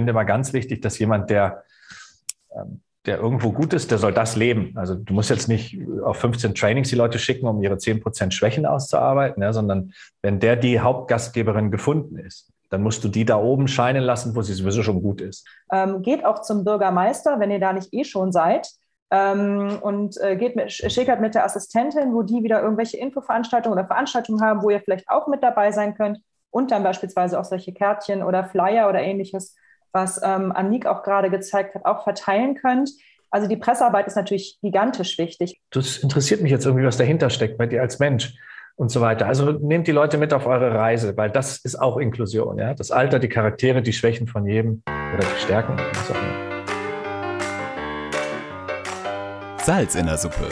Finde immer ganz wichtig, dass jemand, der ähm, der irgendwo gut ist, der soll das leben. Also du musst jetzt nicht auf 15 Trainings die Leute schicken, um ihre 10% Schwächen auszuarbeiten, ja, sondern wenn der die Hauptgastgeberin gefunden ist, dann musst du die da oben scheinen lassen, wo sie sowieso schon gut ist. Ähm, geht auch zum Bürgermeister, wenn ihr da nicht eh schon seid. Ähm, und äh, geht mit, schickert mit der Assistentin, wo die wieder irgendwelche Infoveranstaltungen oder Veranstaltungen haben, wo ihr vielleicht auch mit dabei sein könnt und dann beispielsweise auch solche Kärtchen oder Flyer oder ähnliches was ähm, Anik auch gerade gezeigt hat, auch verteilen könnt. Also die Pressearbeit ist natürlich gigantisch wichtig. Das interessiert mich jetzt irgendwie, was dahinter steckt bei dir als Mensch und so weiter. Also nehmt die Leute mit auf eure Reise, weil das ist auch Inklusion. Ja? Das Alter, die Charaktere, die Schwächen von jedem oder die Stärken. Salz in der Suppe.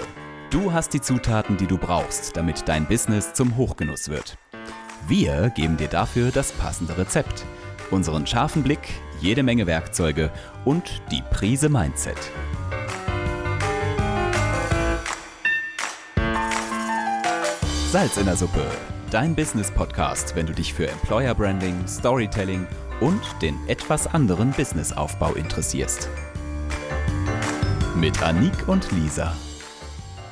Du hast die Zutaten, die du brauchst, damit dein Business zum Hochgenuss wird. Wir geben dir dafür das passende Rezept, unseren scharfen Blick jede Menge Werkzeuge und die Prise Mindset. Salz in der Suppe, dein Business-Podcast, wenn du dich für Employer Branding, Storytelling und den etwas anderen Businessaufbau interessierst. Mit Anik und Lisa.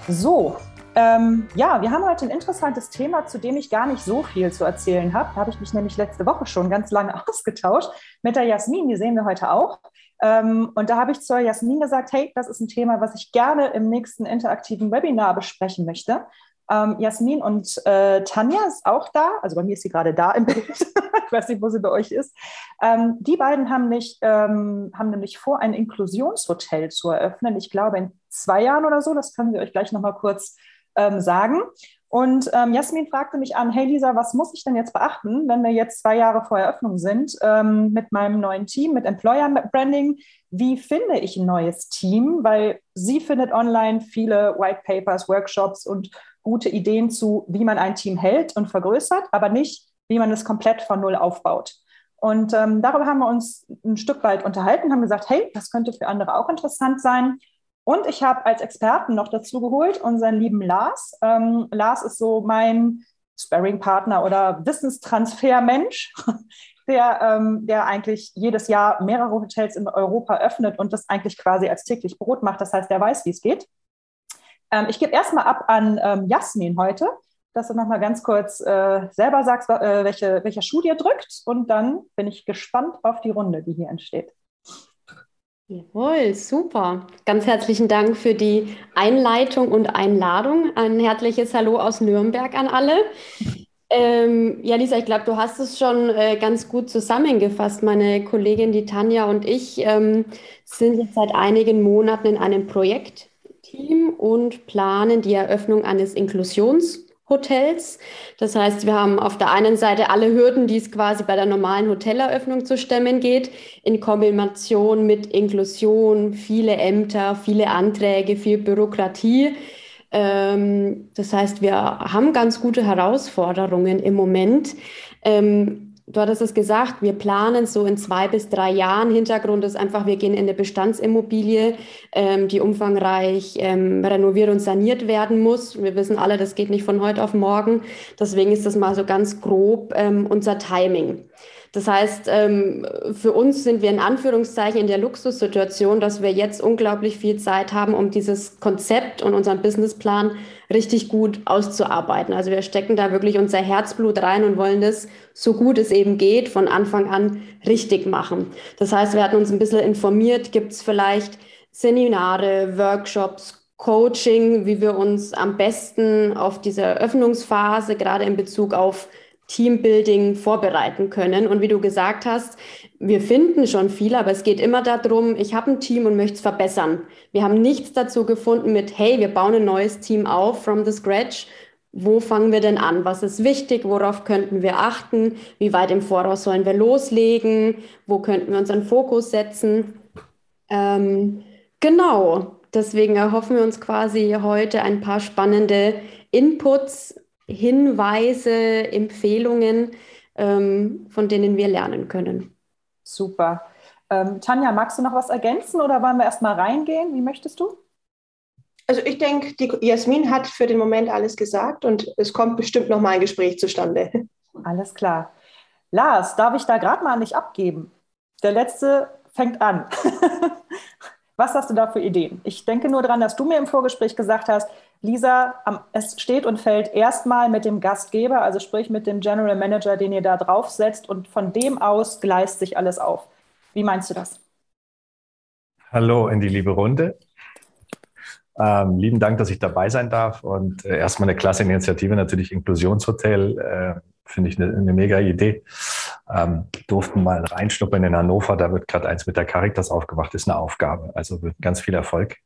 So, ähm, ja, wir haben heute ein interessantes Thema, zu dem ich gar nicht so viel zu erzählen habe. Da habe ich mich nämlich letzte Woche schon ganz lange ausgetauscht mit der Jasmin, die sehen wir heute auch. Ähm, und da habe ich zur Jasmin gesagt, hey, das ist ein Thema, was ich gerne im nächsten interaktiven Webinar besprechen möchte. Ähm, Jasmin und äh, Tanja ist auch da, also bei mir ist sie gerade da im Bild, ich weiß nicht, wo sie bei euch ist. Ähm, die beiden haben, nicht, ähm, haben nämlich vor, ein Inklusionshotel zu eröffnen. Ich glaube in zwei Jahren oder so, das können wir euch gleich nochmal kurz ähm, sagen. Und ähm, Jasmin fragte mich an, hey Lisa, was muss ich denn jetzt beachten, wenn wir jetzt zwei Jahre vor Eröffnung sind ähm, mit meinem neuen Team, mit Employer Branding? Wie finde ich ein neues Team? Weil sie findet online viele White Papers, Workshops und gute Ideen zu, wie man ein Team hält und vergrößert, aber nicht, wie man es komplett von Null aufbaut. Und ähm, darüber haben wir uns ein Stück weit unterhalten, haben gesagt, hey, das könnte für andere auch interessant sein. Und ich habe als Experten noch dazu geholt unseren lieben Lars. Ähm, Lars ist so mein Sparring-Partner oder Wissenstransfer-Mensch, der, ähm, der eigentlich jedes Jahr mehrere Hotels in Europa öffnet und das eigentlich quasi als täglich Brot macht. Das heißt, der weiß, wie es geht. Ähm, ich gebe erstmal ab an ähm, Jasmin heute, dass du nochmal ganz kurz äh, selber sagst, äh, welche, welcher Schuh dir drückt. Und dann bin ich gespannt auf die Runde, die hier entsteht. Jawohl, super. Ganz herzlichen Dank für die Einleitung und Einladung. Ein herzliches Hallo aus Nürnberg an alle. Ähm, ja, Lisa, ich glaube, du hast es schon äh, ganz gut zusammengefasst. Meine Kollegin, die Tanja und ich ähm, sind jetzt seit einigen Monaten in einem Projektteam und planen die Eröffnung eines Inklusions- Hotels. Das heißt, wir haben auf der einen Seite alle Hürden, die es quasi bei der normalen Hoteleröffnung zu stemmen geht, in Kombination mit Inklusion, viele Ämter, viele Anträge, viel Bürokratie. Ähm, das heißt, wir haben ganz gute Herausforderungen im Moment. Du hattest es gesagt, wir planen so in zwei bis drei Jahren. Hintergrund ist einfach, wir gehen in eine Bestandsimmobilie, ähm, die umfangreich ähm, renoviert und saniert werden muss. Wir wissen alle, das geht nicht von heute auf morgen. Deswegen ist das mal so ganz grob ähm, unser Timing. Das heißt, ähm, für uns sind wir in Anführungszeichen in der Luxussituation, dass wir jetzt unglaublich viel Zeit haben, um dieses Konzept und unseren Businessplan richtig gut auszuarbeiten. Also wir stecken da wirklich unser Herzblut rein und wollen das so gut es eben geht von Anfang an richtig machen. Das heißt, wir hatten uns ein bisschen informiert, gibt es vielleicht Seminare, Workshops, Coaching, wie wir uns am besten auf diese Eröffnungsphase, gerade in Bezug auf Teambuilding vorbereiten können. Und wie du gesagt hast, wir finden schon viel, aber es geht immer darum, ich habe ein Team und möchte es verbessern. Wir haben nichts dazu gefunden mit, hey, wir bauen ein neues Team auf from the scratch. Wo fangen wir denn an? Was ist wichtig? Worauf könnten wir achten? Wie weit im Voraus sollen wir loslegen? Wo könnten wir unseren Fokus setzen? Ähm, genau, Deswegen erhoffen wir uns quasi heute ein paar spannende Inputs, Hinweise, Empfehlungen, ähm, von denen wir lernen können. Super. Ähm, Tanja, magst du noch was ergänzen oder wollen wir erstmal reingehen? Wie möchtest du? Also ich denke, die Jasmin hat für den Moment alles gesagt und es kommt bestimmt noch mal ein Gespräch zustande. Alles klar. Lars, darf ich da gerade mal nicht abgeben? Der letzte fängt an. Was hast du da für Ideen? Ich denke nur daran, dass du mir im Vorgespräch gesagt hast, Lisa, es steht und fällt erstmal mit dem Gastgeber, also sprich mit dem General Manager, den ihr da draufsetzt und von dem aus gleist sich alles auf. Wie meinst du das? Hallo in die liebe Runde. Ähm, lieben Dank, dass ich dabei sein darf und äh, erstmal eine klasse Initiative, natürlich Inklusionshotel. Äh, Finde ich eine, eine, mega Idee. Ähm, durften mal reinschnuppern in Hannover, da wird gerade eins mit der Caritas aufgemacht, ist eine Aufgabe. Also wird ganz viel Erfolg.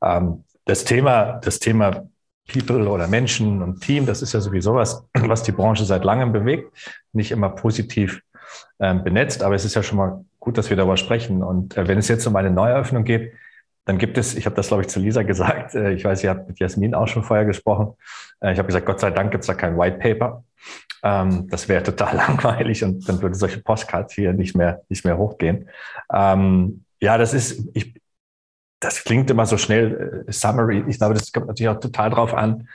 Ähm, das Thema, das Thema People oder Menschen und Team, das ist ja sowieso was, was die Branche seit langem bewegt. Nicht immer positiv ähm, benetzt, aber es ist ja schon mal gut, dass wir darüber sprechen. Und äh, wenn es jetzt um eine Neueröffnung geht, dann gibt es, ich habe das, glaube ich, zu Lisa gesagt, äh, ich weiß, ihr habt mit Jasmin auch schon vorher gesprochen. Äh, ich habe gesagt, Gott sei Dank gibt es da kein White Paper. Ähm, das wäre total langweilig und dann würde solche Postcards hier nicht mehr, nicht mehr hochgehen. Ähm, ja, das ist, ich, das klingt immer so schnell, äh, Summary. Ich glaube, das kommt natürlich auch total drauf an,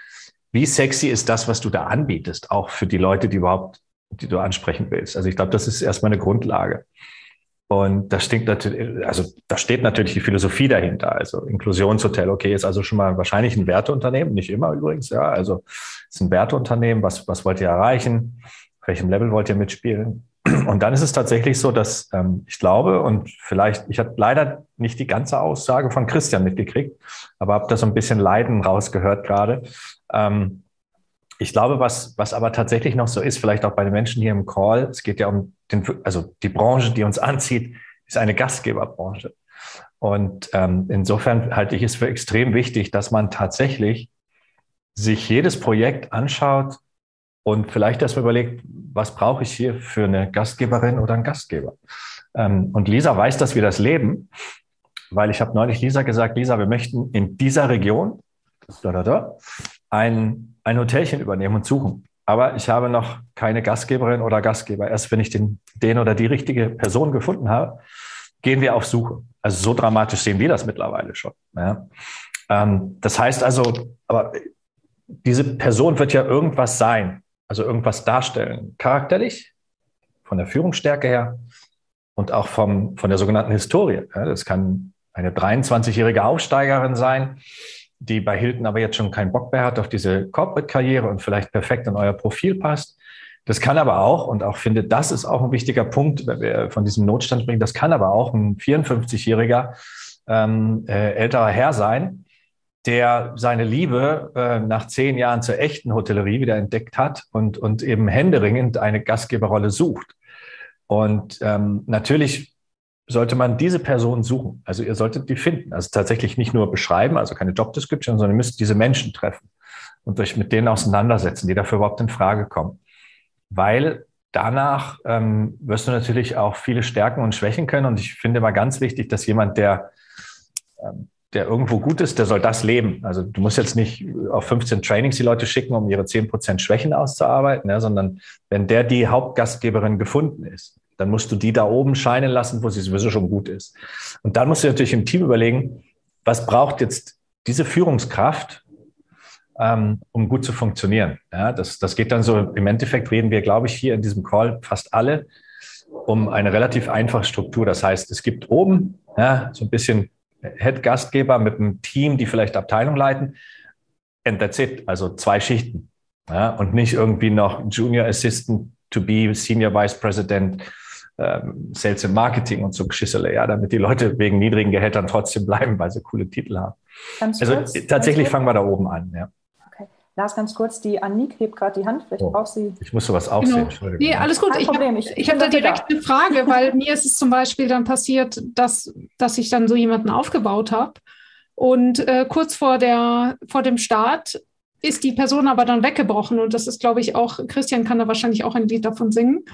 wie sexy ist das, was du da anbietest, auch für die Leute, die überhaupt, die du ansprechen willst. Also ich glaube, das ist erstmal eine Grundlage. Und da steht natürlich, also da steht natürlich die Philosophie dahinter. Also Inklusionshotel, okay, ist also schon mal wahrscheinlich ein Werteunternehmen, nicht immer übrigens, ja. Also ist ein Werteunternehmen, was, was wollt ihr erreichen? Auf welchem Level wollt ihr mitspielen? Und dann ist es tatsächlich so, dass ähm, ich glaube, und vielleicht, ich habe leider nicht die ganze Aussage von Christian mitgekriegt, aber habe da so ein bisschen Leiden rausgehört gerade. Ähm, ich glaube, was, was aber tatsächlich noch so ist, vielleicht auch bei den Menschen hier im Call, es geht ja um den, also die Branche, die uns anzieht, ist eine Gastgeberbranche. Und ähm, insofern halte ich es für extrem wichtig, dass man tatsächlich sich jedes Projekt anschaut und vielleicht erstmal überlegt, was brauche ich hier für eine Gastgeberin oder einen Gastgeber. Ähm, und Lisa weiß, dass wir das leben, weil ich habe neulich Lisa gesagt, Lisa, wir möchten in dieser Region da, da, da, ein, ein Hotelchen übernehmen und suchen. Aber ich habe noch keine Gastgeberin oder Gastgeber. Erst wenn ich den, den oder die richtige Person gefunden habe, gehen wir auf Suche. Also so dramatisch sehen wir das mittlerweile schon. Ja. Ähm, das heißt also, aber diese Person wird ja irgendwas sein, also irgendwas darstellen, charakterlich, von der Führungsstärke her und auch vom, von der sogenannten Historie. Das kann eine 23-jährige Aufsteigerin sein, die bei Hilton aber jetzt schon keinen Bock mehr hat auf diese Corporate-Karriere und vielleicht perfekt in euer Profil passt. Das kann aber auch, und auch finde, das ist auch ein wichtiger Punkt, wenn wir von diesem Notstand bringen, das kann aber auch ein 54-jähriger ähm, äh, älterer Herr sein, der seine Liebe äh, nach zehn Jahren zur echten Hotellerie wieder entdeckt hat und, und eben händeringend eine Gastgeberrolle sucht. Und ähm, natürlich sollte man diese Person suchen. Also ihr solltet die finden. Also tatsächlich nicht nur beschreiben, also keine Jobdescription, sondern ihr müsst diese Menschen treffen und euch mit denen auseinandersetzen, die dafür überhaupt in Frage kommen. Weil danach ähm, wirst du natürlich auch viele Stärken und Schwächen können. Und ich finde immer ganz wichtig, dass jemand, der, ähm, der irgendwo gut ist, der soll das leben. Also du musst jetzt nicht auf 15 Trainings die Leute schicken, um ihre 10% Schwächen auszuarbeiten, ja, sondern wenn der die Hauptgastgeberin gefunden ist, dann musst du die da oben scheinen lassen, wo sie sowieso schon gut ist. Und dann musst du natürlich im Team überlegen, was braucht jetzt diese Führungskraft, ähm, um gut zu funktionieren. Ja, das, das geht dann so, im Endeffekt reden wir, glaube ich, hier in diesem Call fast alle um eine relativ einfache Struktur. Das heißt, es gibt oben ja, so ein bisschen Head-Gastgeber mit einem Team, die vielleicht Abteilung leiten. And that's it. Also zwei Schichten. Ja, und nicht irgendwie noch Junior Assistant to be Senior Vice President ähm, Sales and Marketing und so Geschissele, ja, damit die Leute wegen niedrigen Gehältern trotzdem bleiben, weil sie coole Titel haben. Ganz also kurz, tatsächlich fangen wir da oben an, ja. Lars, ganz kurz, die Annik hebt gerade die Hand. Vielleicht oh, braucht sie. Ich muss sowas auch genau. sehen. Nee, alles gut. Kein ich habe hab da direkt da. eine Frage, weil mir ist es zum Beispiel dann passiert, dass, dass ich dann so jemanden aufgebaut habe. Und äh, kurz vor, der, vor dem Start ist die Person aber dann weggebrochen. Und das ist, glaube ich, auch, Christian kann da wahrscheinlich auch ein Lied davon singen.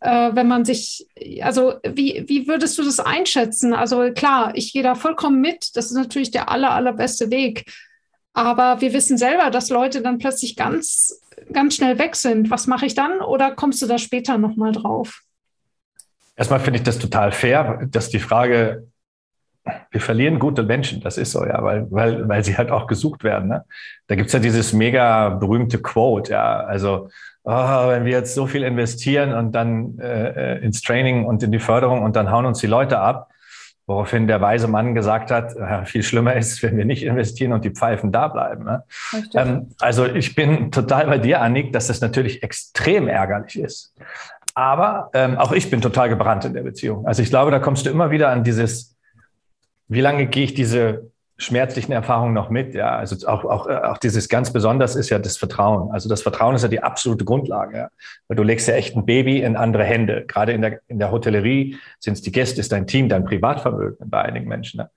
Äh, wenn man sich, also wie, wie würdest du das einschätzen? Also klar, ich gehe da vollkommen mit. Das ist natürlich der aller, allerbeste Weg. Aber wir wissen selber, dass Leute dann plötzlich ganz, ganz schnell weg sind. Was mache ich dann? Oder kommst du da später nochmal drauf? Erstmal finde ich das total fair, dass die Frage, wir verlieren gute Menschen, das ist so, ja, weil, weil, weil sie halt auch gesucht werden. Ne? Da gibt es ja dieses mega berühmte Quote, ja, also oh, wenn wir jetzt so viel investieren und dann äh, ins Training und in die Förderung und dann hauen uns die Leute ab, Woraufhin der weise Mann gesagt hat, äh, viel schlimmer ist, wenn wir nicht investieren und die Pfeifen da bleiben. Ne? Ähm, also ich bin total bei dir, Annik, dass das natürlich extrem ärgerlich ist. Aber ähm, auch ich bin total gebrannt in der Beziehung. Also ich glaube, da kommst du immer wieder an dieses, wie lange gehe ich diese schmerzlichen Erfahrungen noch mit. Ja, also auch, auch, auch dieses ganz besonders ist ja das Vertrauen. Also das Vertrauen ist ja die absolute Grundlage. Ja. Weil du legst ja echt ein Baby in andere Hände. Gerade in der, in der Hotellerie sind es die Gäste, ist dein Team, dein Privatvermögen bei einigen Menschen. Ne?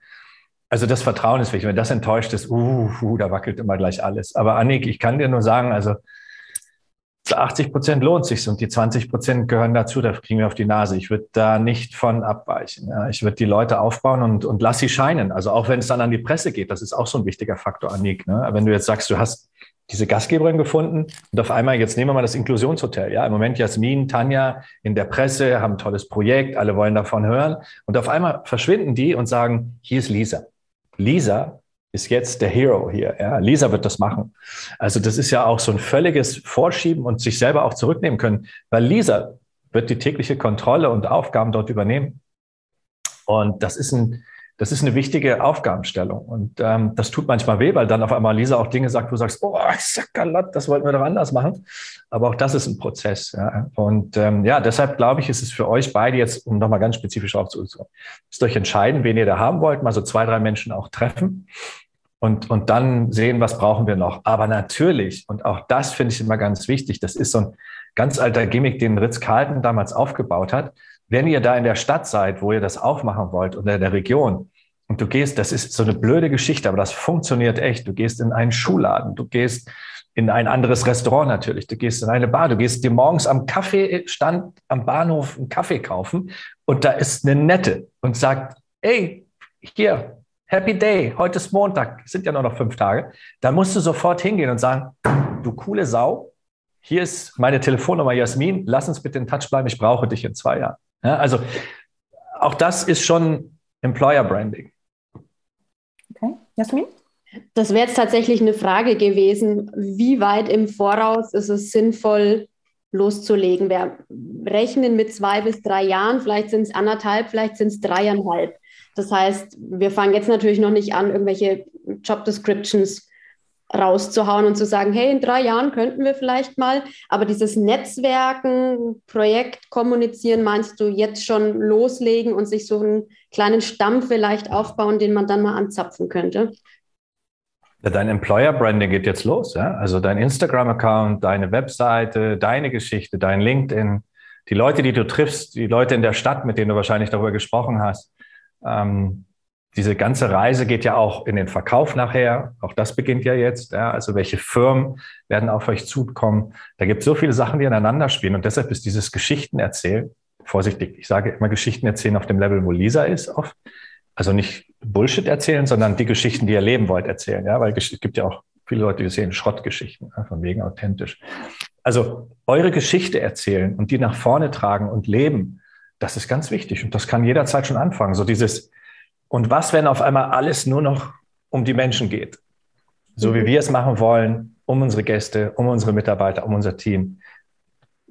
Also das Vertrauen ist wichtig. Wenn das enttäuscht ist, uh, uh, da wackelt immer gleich alles. Aber Annik, ich kann dir nur sagen, also zu 80 Prozent lohnt sich und die 20 Prozent gehören dazu, da kriegen wir auf die Nase. Ich würde da nicht von abweichen. Ja. Ich würde die Leute aufbauen und, und lass sie scheinen. Also auch wenn es dann an die Presse geht, das ist auch so ein wichtiger Faktor, Annik. Ne? Wenn du jetzt sagst, du hast diese Gastgeberin gefunden und auf einmal, jetzt nehmen wir mal das Inklusionshotel. Ja, im Moment Jasmin, Tanja in der Presse haben ein tolles Projekt, alle wollen davon hören und auf einmal verschwinden die und sagen, hier ist Lisa. Lisa ist jetzt der Hero hier. Ja, Lisa wird das machen. Also das ist ja auch so ein völliges Vorschieben und sich selber auch zurücknehmen können, weil Lisa wird die tägliche Kontrolle und Aufgaben dort übernehmen. Und das ist ein, das ist eine wichtige Aufgabenstellung. Und ähm, das tut manchmal weh, weil dann auf einmal Lisa auch Dinge sagt, wo du sagst, oh, Sakalott, das wollten wir doch anders machen. Aber auch das ist ein Prozess. Ja. Und ähm, ja, deshalb glaube ich, ist es für euch beide jetzt, um nochmal ganz spezifisch aufzukommen, ist euch entscheiden, wen ihr da haben wollt, mal so zwei, drei Menschen auch treffen und, und dann sehen, was brauchen wir noch. Aber natürlich, und auch das finde ich immer ganz wichtig, das ist so ein ganz alter Gimmick, den Ritz-Carlton damals aufgebaut hat. Wenn ihr da in der Stadt seid, wo ihr das aufmachen wollt oder in der Region, und du gehst, das ist so eine blöde Geschichte, aber das funktioniert echt. Du gehst in einen Schuhladen, du gehst in ein anderes Restaurant natürlich, du gehst in eine Bar, du gehst dir morgens am Kaffeestand am Bahnhof einen Kaffee kaufen und da ist eine Nette und sagt, ey, hier, Happy Day, heute ist Montag, sind ja nur noch fünf Tage. Da musst du sofort hingehen und sagen, du coole Sau, hier ist meine Telefonnummer Jasmin, lass uns bitte in Touch bleiben, ich brauche dich in zwei Jahren. Ja, also auch das ist schon Employer Branding. Okay, Jasmin? Das wäre jetzt tatsächlich eine Frage gewesen, wie weit im Voraus ist es sinnvoll, loszulegen? Wir rechnen mit zwei bis drei Jahren, vielleicht sind es anderthalb, vielleicht sind es dreieinhalb. Das heißt, wir fangen jetzt natürlich noch nicht an, irgendwelche Job Descriptions rauszuhauen und zu sagen, hey, in drei Jahren könnten wir vielleicht mal, aber dieses Netzwerken, Projekt kommunizieren, meinst du jetzt schon loslegen und sich so einen kleinen Stamm vielleicht aufbauen, den man dann mal anzapfen könnte? Ja, dein Employer Branding geht jetzt los, ja? Also dein Instagram-Account, deine Webseite, deine Geschichte, dein LinkedIn, die Leute, die du triffst, die Leute in der Stadt, mit denen du wahrscheinlich darüber gesprochen hast. Ähm, diese ganze Reise geht ja auch in den Verkauf nachher. Auch das beginnt ja jetzt. Ja. Also welche Firmen werden auf euch zukommen? Da gibt es so viele Sachen, die aneinander spielen. Und deshalb ist dieses Geschichten erzählen, vorsichtig, ich sage immer Geschichten erzählen auf dem Level, wo Lisa ist oft. Also nicht Bullshit erzählen, sondern die Geschichten, die ihr leben wollt, erzählen. Ja, weil es gibt ja auch viele Leute, die sehen Schrottgeschichten, ja, von wegen authentisch. Also eure Geschichte erzählen und die nach vorne tragen und leben, das ist ganz wichtig. Und das kann jederzeit schon anfangen. So dieses, und was, wenn auf einmal alles nur noch um die Menschen geht? So wie wir es machen wollen, um unsere Gäste, um unsere Mitarbeiter, um unser Team.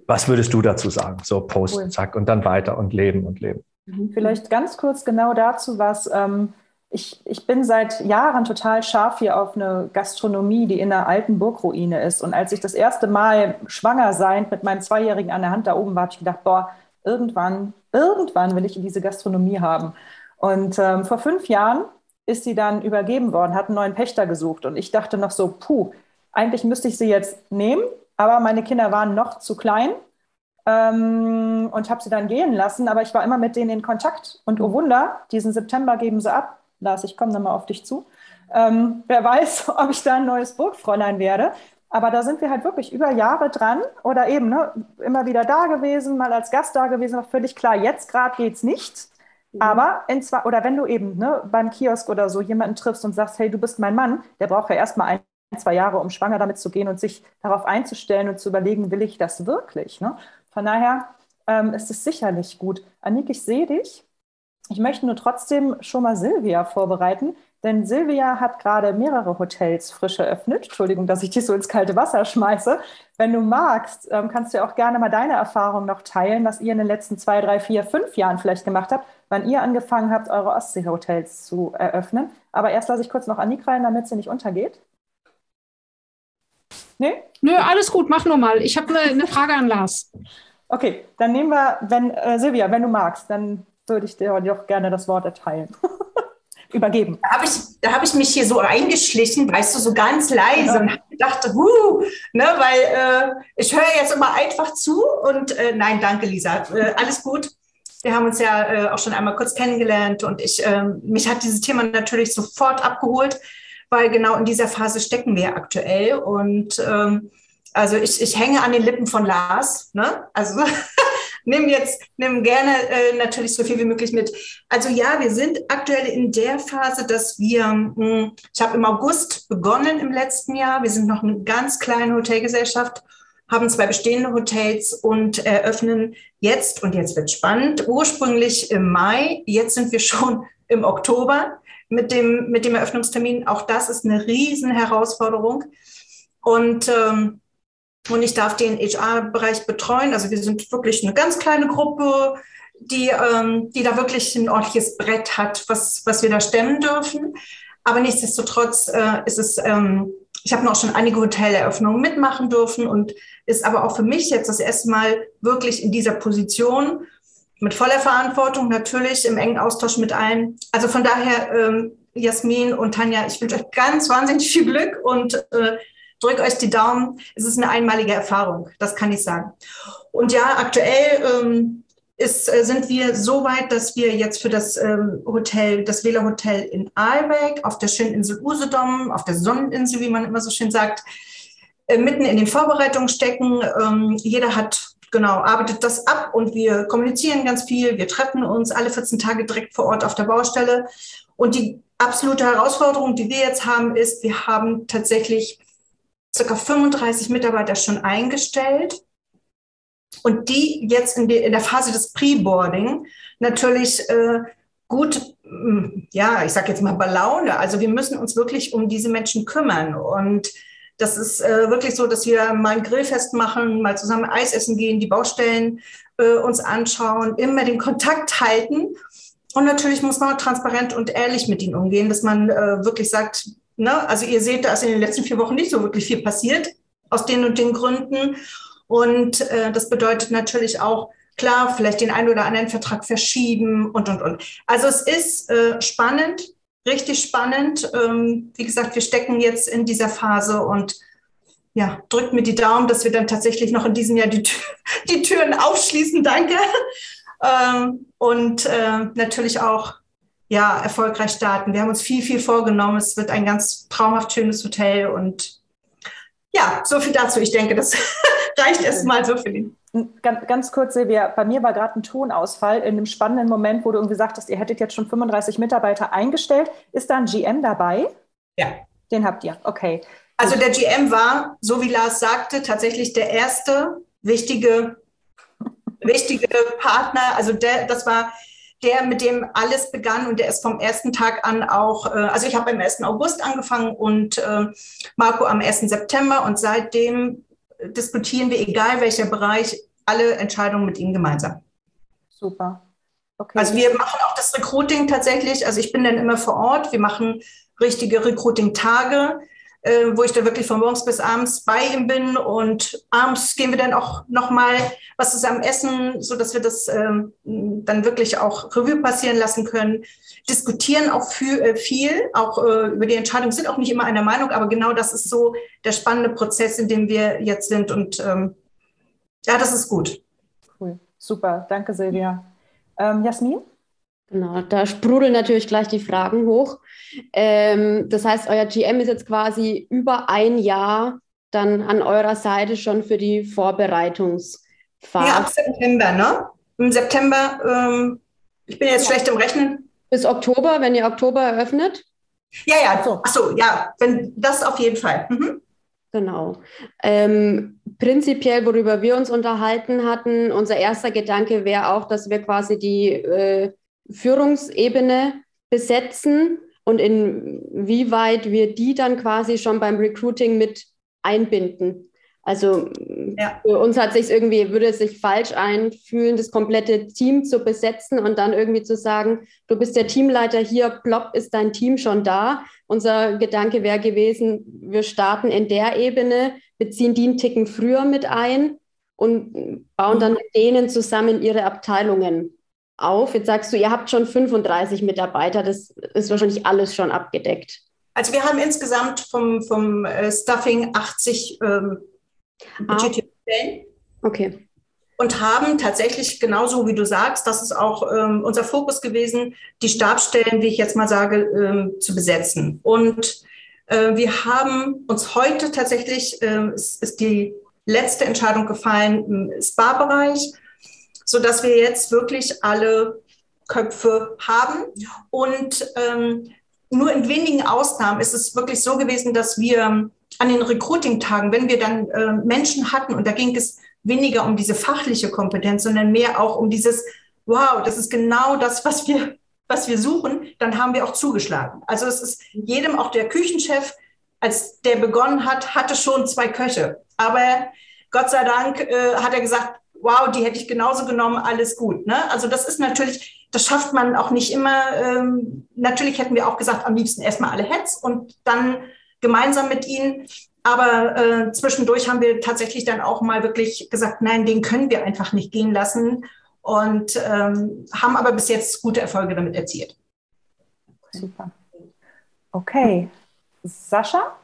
Was würdest du dazu sagen? So posten, cool. zack, und dann weiter und leben und leben. Mhm. Vielleicht ganz kurz genau dazu, was ähm, ich, ich bin seit Jahren total scharf hier auf eine Gastronomie, die in einer alten Burgruine ist. Und als ich das erste Mal schwanger seiend mit meinem Zweijährigen an der Hand da oben war, habe ich gedacht, boah, irgendwann, irgendwann will ich in diese Gastronomie haben. Und ähm, vor fünf Jahren ist sie dann übergeben worden, hat einen neuen Pächter gesucht. Und ich dachte noch so, puh, eigentlich müsste ich sie jetzt nehmen, aber meine Kinder waren noch zu klein ähm, und habe sie dann gehen lassen. Aber ich war immer mit denen in Kontakt. Und oh Wunder, diesen September geben sie ab. Lars, ich komme dann mal auf dich zu. Ähm, wer weiß, ob ich da ein neues Burgfräulein werde. Aber da sind wir halt wirklich über Jahre dran oder eben ne, immer wieder da gewesen, mal als Gast da gewesen, war völlig klar, jetzt gerade geht es nicht. Mhm. Aber in zwei, oder wenn du eben ne, beim Kiosk oder so jemanden triffst und sagst, hey, du bist mein Mann, der braucht ja erstmal ein, zwei Jahre, um schwanger damit zu gehen und sich darauf einzustellen und zu überlegen, will ich das wirklich? Ne? Von daher ähm, ist es sicherlich gut. Annik, ich sehe dich. Ich möchte nur trotzdem schon mal Silvia vorbereiten, denn Silvia hat gerade mehrere Hotels frisch eröffnet. Entschuldigung, dass ich dich so ins kalte Wasser schmeiße. Wenn du magst, ähm, kannst du auch gerne mal deine Erfahrung noch teilen, was ihr in den letzten zwei, drei, vier, fünf Jahren vielleicht gemacht habt, wann ihr angefangen habt, eure Ostsee-Hotels zu eröffnen. Aber erst lasse ich kurz noch Annik rein, damit sie nicht untergeht. Nee? Nö, alles gut, mach nur mal. Ich habe eine, eine Frage an Lars. Okay, dann nehmen wir, wenn, äh, Silvia, wenn du magst, dann würde ich dir doch gerne das Wort erteilen. Übergeben. Da habe ich, hab ich mich hier so eingeschlichen, weißt du, so ganz leise ja. und dachte, huh, ne, weil äh, ich höre jetzt immer einfach zu und äh, nein, danke, Lisa. Äh, alles gut. Wir haben uns ja äh, auch schon einmal kurz kennengelernt und ich, ähm, mich hat dieses Thema natürlich sofort abgeholt, weil genau in dieser Phase stecken wir aktuell und ähm, also ich, ich hänge an den Lippen von Lars, ne? Also nimm jetzt, nimm gerne äh, natürlich so viel wie möglich mit. Also ja, wir sind aktuell in der Phase, dass wir, mh, hm, ich habe im August begonnen im letzten Jahr. Wir sind noch eine ganz kleine Hotelgesellschaft, haben zwei bestehende Hotels und eröffnen jetzt, und jetzt wird spannend, ursprünglich im Mai, jetzt sind wir schon im Oktober mit dem, mit dem Eröffnungstermin. Auch das ist eine riesen Herausforderung. Und ähm, und ich darf den HR-Bereich betreuen. Also wir sind wirklich eine ganz kleine Gruppe, die, ähm, die da wirklich ein ordentliches Brett hat, was, was wir da stemmen dürfen. Aber nichtsdestotrotz äh, ist es, ähm, ich habe noch schon einige Hoteleröffnungen mitmachen dürfen und ist aber auch für mich jetzt das erste Mal wirklich in dieser Position mit voller Verantwortung, natürlich im engen Austausch mit allen. Also von daher, ähm, Jasmin und Tanja, ich wünsche euch ganz wahnsinnig viel Glück und äh, drückt euch die Daumen. Es ist eine einmalige Erfahrung, das kann ich sagen. Und ja, aktuell ähm, ist, äh, sind wir so weit, dass wir jetzt für das ähm, Hotel, das Wähler Hotel in Aalbeck auf der schönen Insel Usedom, auf der Sonneninsel, wie man immer so schön sagt, äh, mitten in den Vorbereitungen stecken. Ähm, jeder hat genau, arbeitet das ab und wir kommunizieren ganz viel. Wir treffen uns alle 14 Tage direkt vor Ort auf der Baustelle. Und die absolute Herausforderung, die wir jetzt haben, ist, wir haben tatsächlich circa 35 Mitarbeiter schon eingestellt und die jetzt in, der Phase des Pre-Boarding natürlich äh, gut, mm, ja, ich sage jetzt mal bei Laune. Also wir müssen uns wirklich um diese Menschen kümmern und das ist äh, wirklich so, dass wir mal ein Grillfest machen, mal zusammen Eis essen gehen, die Baustellen äh, uns anschauen, immer den Kontakt halten. Und natürlich muss man transparent und ehrlich mit ihnen umgehen, dass man äh, wirklich sagt, Ne? Also ihr seht, da ist in den letzten vier Wochen nicht so wirklich viel passiert, aus den und den Gründen. Und äh, das bedeutet natürlich auch, klar, vielleicht den einen oder anderen Vertrag verschieben und, und, und. Also es ist äh, spannend, richtig spannend. Ähm, wie gesagt, wir stecken jetzt in dieser Phase und ja, drückt mir die Daumen, dass wir dann tatsächlich noch in diesem Jahr die, Tür, die Türen aufschließen. Danke. Ähm, und äh, natürlich auch ja, erfolgreich starten. Wir haben uns viel, viel vorgenommen. Es wird ein ganz traumhaft schönes Hotel und ja, so viel dazu. Ich denke, das reicht erstmal so für den. Ganz, ganz kurz, Silvia, bei mir war gerade ein Tonausfall in einem spannenden Moment, wo du irgendwie sagtest, ihr hättet jetzt schon 35 Mitarbeiter eingestellt. Ist da ein GM dabei? Ja. Den habt ihr, okay. Also der GM war, so wie Lars sagte, tatsächlich der erste wichtige, wichtige Partner. Also der, das war der, mit dem alles begann und der ist vom ersten Tag an auch, äh, also ich habe am 1. August angefangen und äh, Marco am 1. September und seitdem diskutieren wir, egal welcher Bereich, alle Entscheidungen mit ihm gemeinsam. Super. Okay. Also wir machen auch das Recruiting tatsächlich. Also ich bin dann immer vor Ort. Wir machen richtige Recruiting-Tage äh, wo ich da wirklich von morgens bis abends bei ihm bin. Und abends gehen wir dann auch nochmal was zusammen essen, so dass wir das ähm, dann wirklich auch Revue passieren lassen können. Diskutieren auch viel, äh, viel auch äh, über die Entscheidung, sind auch nicht immer einer Meinung, aber genau das ist so der spannende Prozess, in dem wir jetzt sind. Und ähm, ja, das ist gut. Cool, super. Danke, Silvia. Ähm, Jasmin? Genau, da sprudeln natürlich gleich die Fragen hoch. Ähm, das heißt, euer GM ist jetzt quasi über ein Jahr dann an eurer Seite schon für die Vorbereitungsphase. Ja, ab September, ne? Im September, ähm, ich bin jetzt ja. schlecht im Rechnen. Bis Oktober, wenn ihr Oktober eröffnet? Ja, ja, so. Achso, ja, wenn, das auf jeden Fall. Mhm. Genau. Ähm, prinzipiell, worüber wir uns unterhalten hatten, unser erster Gedanke wäre auch, dass wir quasi die äh, Führungsebene besetzen und inwieweit wir die dann quasi schon beim Recruiting mit einbinden. Also ja. für uns hat sich irgendwie, würde es sich falsch einfühlen, das komplette Team zu besetzen und dann irgendwie zu sagen, du bist der Teamleiter hier, plopp ist dein Team schon da. Unser Gedanke wäre gewesen, wir starten in der Ebene, beziehen die einen Ticken früher mit ein und bauen dann mit denen zusammen ihre Abteilungen auf. Jetzt sagst du, ihr habt schon 35 Mitarbeiter, das ist wahrscheinlich alles schon abgedeckt. Also wir haben insgesamt vom, vom äh, Stuffing 80 ähm, budgetierte Stellen. Okay. Und haben tatsächlich genauso wie du sagst, das ist auch ähm, unser Fokus gewesen, die Stabsstellen, wie ich jetzt mal sage, ähm, zu besetzen. Und äh, wir haben uns heute tatsächlich, äh, ist, ist die letzte Entscheidung gefallen im Spa-Bereich so dass wir jetzt wirklich alle Köpfe haben. Und ähm, nur in wenigen Ausnahmen ist es wirklich so gewesen, dass wir an den Recruiting-Tagen, wenn wir dann äh, Menschen hatten, und da ging es weniger um diese fachliche Kompetenz, sondern mehr auch um dieses, wow, das ist genau das, was wir, was wir suchen, dann haben wir auch zugeschlagen. Also es ist jedem, auch der Küchenchef, als der begonnen hat, hatte schon zwei Köche. Aber Gott sei Dank äh, hat er gesagt, wow, die hätte ich genauso genommen, alles gut. Ne? Also das ist natürlich, das schafft man auch nicht immer. Ähm, natürlich hätten wir auch gesagt, am liebsten erstmal alle Heads und dann gemeinsam mit ihnen. Aber äh, zwischendurch haben wir tatsächlich dann auch mal wirklich gesagt, nein, den können wir einfach nicht gehen lassen und ähm, haben aber bis jetzt gute Erfolge damit erzielt. Super. Okay. Sascha?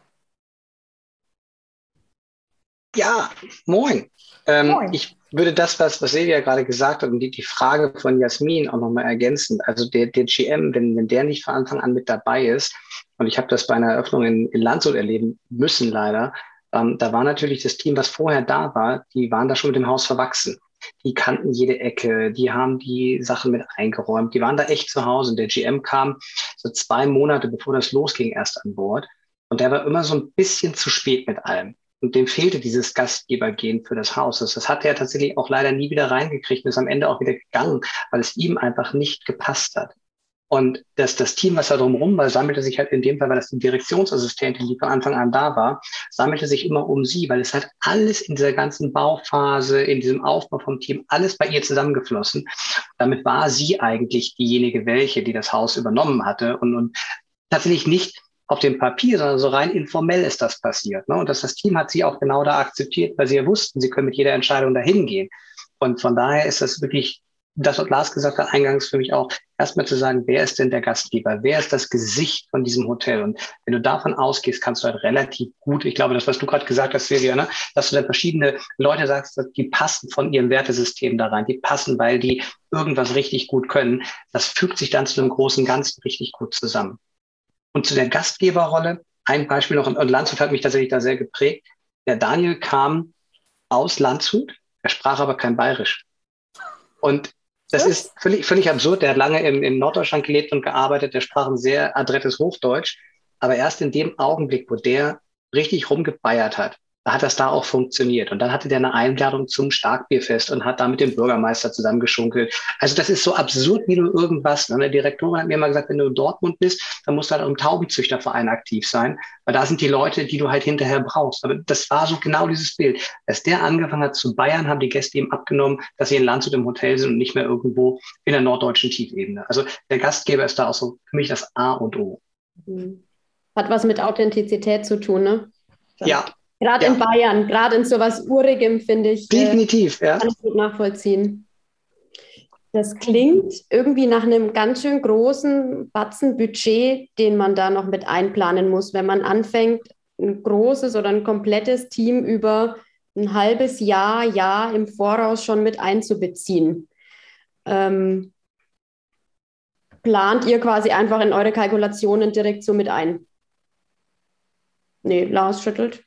Ja, moin. Ähm, moin. Ich würde das, was, was Silvia gerade gesagt hat und die, die Frage von Jasmin auch nochmal ergänzen. Also der, der GM, wenn, wenn der nicht von Anfang an mit dabei ist, und ich habe das bei einer Eröffnung in, in Landshut erleben müssen leider, ähm, da war natürlich das Team, was vorher da war, die waren da schon mit dem Haus verwachsen. Die kannten jede Ecke, die haben die Sachen mit eingeräumt, die waren da echt zu Hause. Und der GM kam so zwei Monate, bevor das losging, erst an Bord. Und der war immer so ein bisschen zu spät mit allem. Und dem fehlte dieses Gastgebergehen für das Haus. Das hat er tatsächlich auch leider nie wieder reingekriegt und ist am Ende auch wieder gegangen, weil es ihm einfach nicht gepasst hat. Und das, das Team, was da drumherum war, sammelte sich halt in dem Fall, weil das die Direktionsassistentin, die von Anfang an da war, sammelte sich immer um sie, weil es hat alles in dieser ganzen Bauphase, in diesem Aufbau vom Team, alles bei ihr zusammengeflossen. Damit war sie eigentlich diejenige, welche, die das Haus übernommen hatte und, und tatsächlich nicht auf dem Papier, sondern so rein informell ist das passiert. Ne? Und das, das Team hat sie auch genau da akzeptiert, weil sie ja wussten, sie können mit jeder Entscheidung dahin gehen. Und von daher ist das wirklich, das, was Lars gesagt hat, eingangs für mich auch, erstmal zu sagen, wer ist denn der Gastgeber? Wer ist das Gesicht von diesem Hotel? Und wenn du davon ausgehst, kannst du halt relativ gut, ich glaube, das, was du gerade gesagt hast, Silvia, ne? dass du dann verschiedene Leute sagst, die passen von ihrem Wertesystem da rein, die passen, weil die irgendwas richtig gut können. Das fügt sich dann zu einem großen Ganzen richtig gut zusammen. Und zu der Gastgeberrolle, ein Beispiel noch, und Landshut hat mich tatsächlich da sehr geprägt. Der Daniel kam aus Landshut, er sprach aber kein Bayerisch. Und das ist völlig, völlig absurd. Der hat lange in, in Norddeutschland gelebt und gearbeitet, der sprach ein sehr adrettes Hochdeutsch. Aber erst in dem Augenblick, wo der richtig rumgebeiert hat, hat das da auch funktioniert. Und dann hatte der eine Einladung zum Starkbierfest und hat da mit dem Bürgermeister zusammengeschunkelt. Also das ist so absurd wie nur irgendwas. Und ne? der Direktor hat mir mal gesagt, wenn du in Dortmund bist, dann musst du halt im Taubenzüchterverein aktiv sein, weil da sind die Leute, die du halt hinterher brauchst. Aber das war so genau dieses Bild. Als der angefangen hat zu Bayern, haben die Gäste ihm abgenommen, dass sie in Landshut im Hotel sind und nicht mehr irgendwo in der norddeutschen Tiefebene. Also der Gastgeber ist da auch so für mich das A und O. Hat was mit Authentizität zu tun, ne? Ja, Gerade ja. in Bayern, gerade in sowas Urigem, finde ich. Äh, Definitiv, äh, ja. Kann ich gut nachvollziehen. Das klingt irgendwie nach einem ganz schön großen Batzen Budget, den man da noch mit einplanen muss, wenn man anfängt, ein großes oder ein komplettes Team über ein halbes Jahr, Jahr im Voraus schon mit einzubeziehen. Ähm, plant ihr quasi einfach in eure Kalkulationen direkt so mit ein? Nee, Lars schüttelt.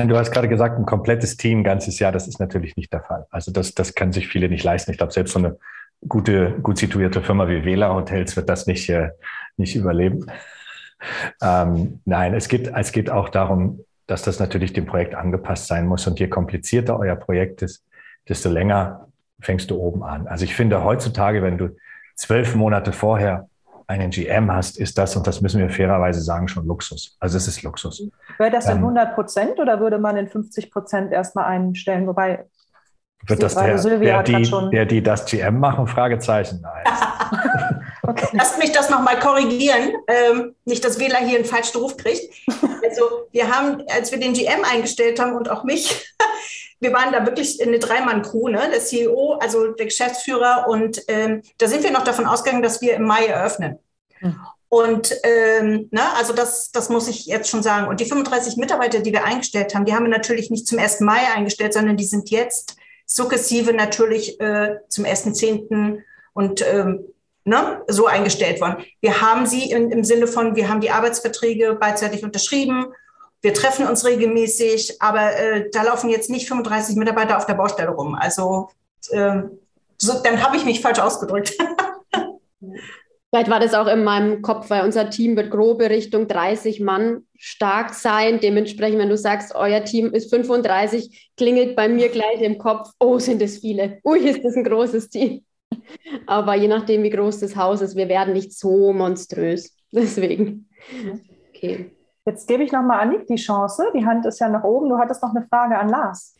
Du hast gerade gesagt, ein komplettes Team, ein ganzes Jahr, das ist natürlich nicht der Fall. Also das, das können sich viele nicht leisten. Ich glaube, selbst so eine gute, gut situierte Firma wie Wähler Hotels wird das nicht, äh, nicht überleben. Ähm, nein, es geht, es geht auch darum, dass das natürlich dem Projekt angepasst sein muss. Und je komplizierter euer Projekt ist, desto länger fängst du oben an. Also ich finde heutzutage, wenn du zwölf Monate vorher einen GM hast, ist das, und das müssen wir fairerweise sagen, schon Luxus. Also es ist Luxus. Wäre das in 100 Prozent oder würde man in 50 Prozent erstmal einstellen? Wobei wird das der, der, die, der, die das GM machen? Fragezeichen. Nein. okay. Lasst mich das nochmal korrigieren, ähm, nicht, dass Wähler hier einen falschen Ruf kriegt. Also wir haben, als wir den GM eingestellt haben und auch mich, wir waren da wirklich eine Dreimann-Crew, ne? der CEO, also der Geschäftsführer. Und ähm, da sind wir noch davon ausgegangen, dass wir im Mai eröffnen. Mhm. Und ähm, ne, also das, das muss ich jetzt schon sagen. Und die 35 Mitarbeiter, die wir eingestellt haben, die haben wir natürlich nicht zum 1. Mai eingestellt, sondern die sind jetzt sukzessive natürlich äh, zum 1.10. und ähm, ne, so eingestellt worden. Wir haben sie in, im Sinne von, wir haben die Arbeitsverträge beidseitig unterschrieben wir treffen uns regelmäßig, aber äh, da laufen jetzt nicht 35 Mitarbeiter auf der Baustelle rum. Also äh, so, dann habe ich mich falsch ausgedrückt. Vielleicht war das auch in meinem Kopf, weil unser Team wird grobe Richtung 30 Mann stark sein. Dementsprechend, wenn du sagst, euer Team ist 35, klingelt bei mir gleich im Kopf, oh, sind es viele. Ui, ist das ein großes Team. Aber je nachdem, wie groß das Haus ist, wir werden nicht so monströs. Deswegen. Okay. Jetzt gebe ich nochmal Annik die Chance. Die Hand ist ja nach oben. Du hattest noch eine Frage an Lars.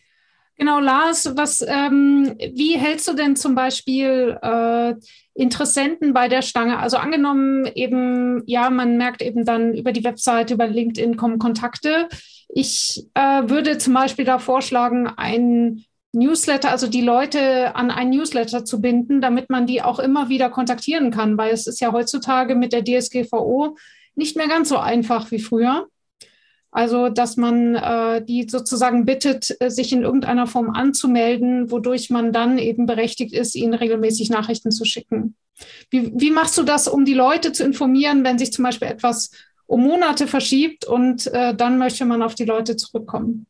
Genau, Lars, was, ähm, wie hältst du denn zum Beispiel äh, Interessenten bei der Stange? Also angenommen eben, ja, man merkt eben dann über die Webseite, über LinkedIn kommen Kontakte. Ich äh, würde zum Beispiel da vorschlagen, ein Newsletter, also die Leute an ein Newsletter zu binden, damit man die auch immer wieder kontaktieren kann, weil es ist ja heutzutage mit der DSGVO nicht mehr ganz so einfach wie früher. Also, dass man äh, die sozusagen bittet, äh, sich in irgendeiner Form anzumelden, wodurch man dann eben berechtigt ist, ihnen regelmäßig Nachrichten zu schicken. Wie, wie machst du das, um die Leute zu informieren, wenn sich zum Beispiel etwas um Monate verschiebt und äh, dann möchte man auf die Leute zurückkommen?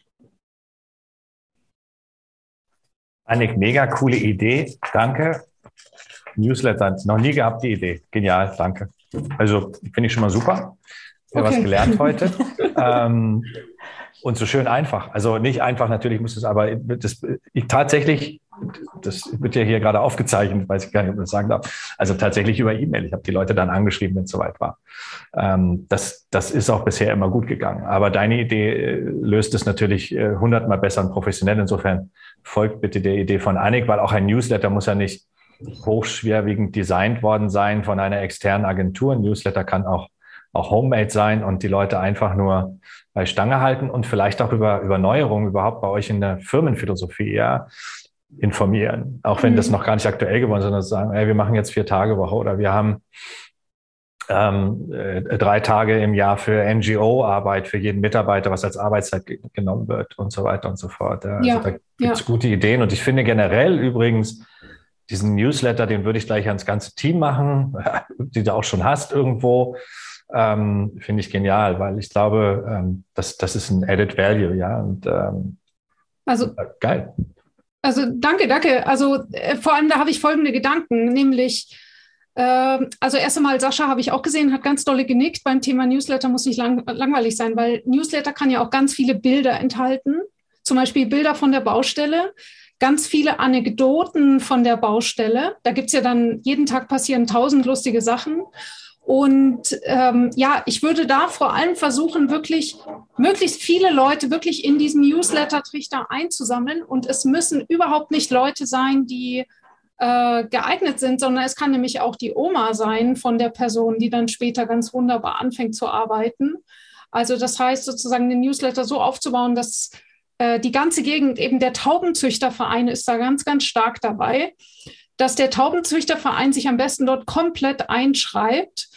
Eine mega coole Idee. Danke. Newsletter. Noch nie gehabt die Idee. Genial. Danke. Also finde ich schon mal super. Okay. was gelernt heute. ähm, und so schön einfach. Also nicht einfach, natürlich muss es aber das, ich, tatsächlich, das wird ja hier gerade aufgezeichnet, weiß ich gar nicht, ob ich das sagen darf. Also tatsächlich über E-Mail. Ich habe die Leute dann angeschrieben, wenn es soweit war. Ähm, das, das ist auch bisher immer gut gegangen. Aber deine Idee äh, löst es natürlich äh, hundertmal besser und professionell. Insofern folgt bitte der Idee von Annik, weil auch ein Newsletter muss ja nicht hochschwerwiegend designt worden sein von einer externen Agentur. Ein Newsletter kann auch, auch homemade sein und die Leute einfach nur bei Stange halten und vielleicht auch über, über Neuerungen überhaupt bei euch in der Firmenphilosophie ja, informieren. Auch wenn mhm. das noch gar nicht aktuell geworden ist, sondern sagen, ey, wir machen jetzt vier Tage Woche oder wir haben ähm, äh, drei Tage im Jahr für NGO-Arbeit für jeden Mitarbeiter, was als Arbeitszeit genommen wird und so weiter und so fort. Also ja, da gibt es ja. gute Ideen. Und ich finde generell übrigens, diesen Newsletter, den würde ich gleich ans ganze Team machen, die du auch schon hast irgendwo. Ähm, Finde ich genial, weil ich glaube, ähm, das, das ist ein Added Value, ja. Und ähm, also äh, geil. Also danke, danke. Also äh, vor allem da habe ich folgende Gedanken, nämlich Ähm, also erst einmal, Sascha habe ich auch gesehen, hat ganz dolle genickt. Beim Thema Newsletter muss nicht lang, langweilig sein, weil Newsletter kann ja auch ganz viele Bilder enthalten. Zum Beispiel Bilder von der Baustelle, ganz viele Anekdoten von der Baustelle. Da gibt es ja dann, jeden Tag passieren tausend lustige Sachen. Und ähm, ja, ich würde da vor allem versuchen, wirklich möglichst viele Leute wirklich in diesen Newsletter-Trichter einzusammeln. Und es müssen überhaupt nicht Leute sein, die äh, geeignet sind, sondern es kann nämlich auch die Oma sein von der Person, die dann später ganz wunderbar anfängt zu arbeiten. Also das heißt sozusagen den Newsletter so aufzubauen, dass äh, die ganze Gegend, eben der Taubenzüchterverein ist da ganz, ganz stark dabei, dass der Taubenzüchterverein sich am besten dort komplett einschreibt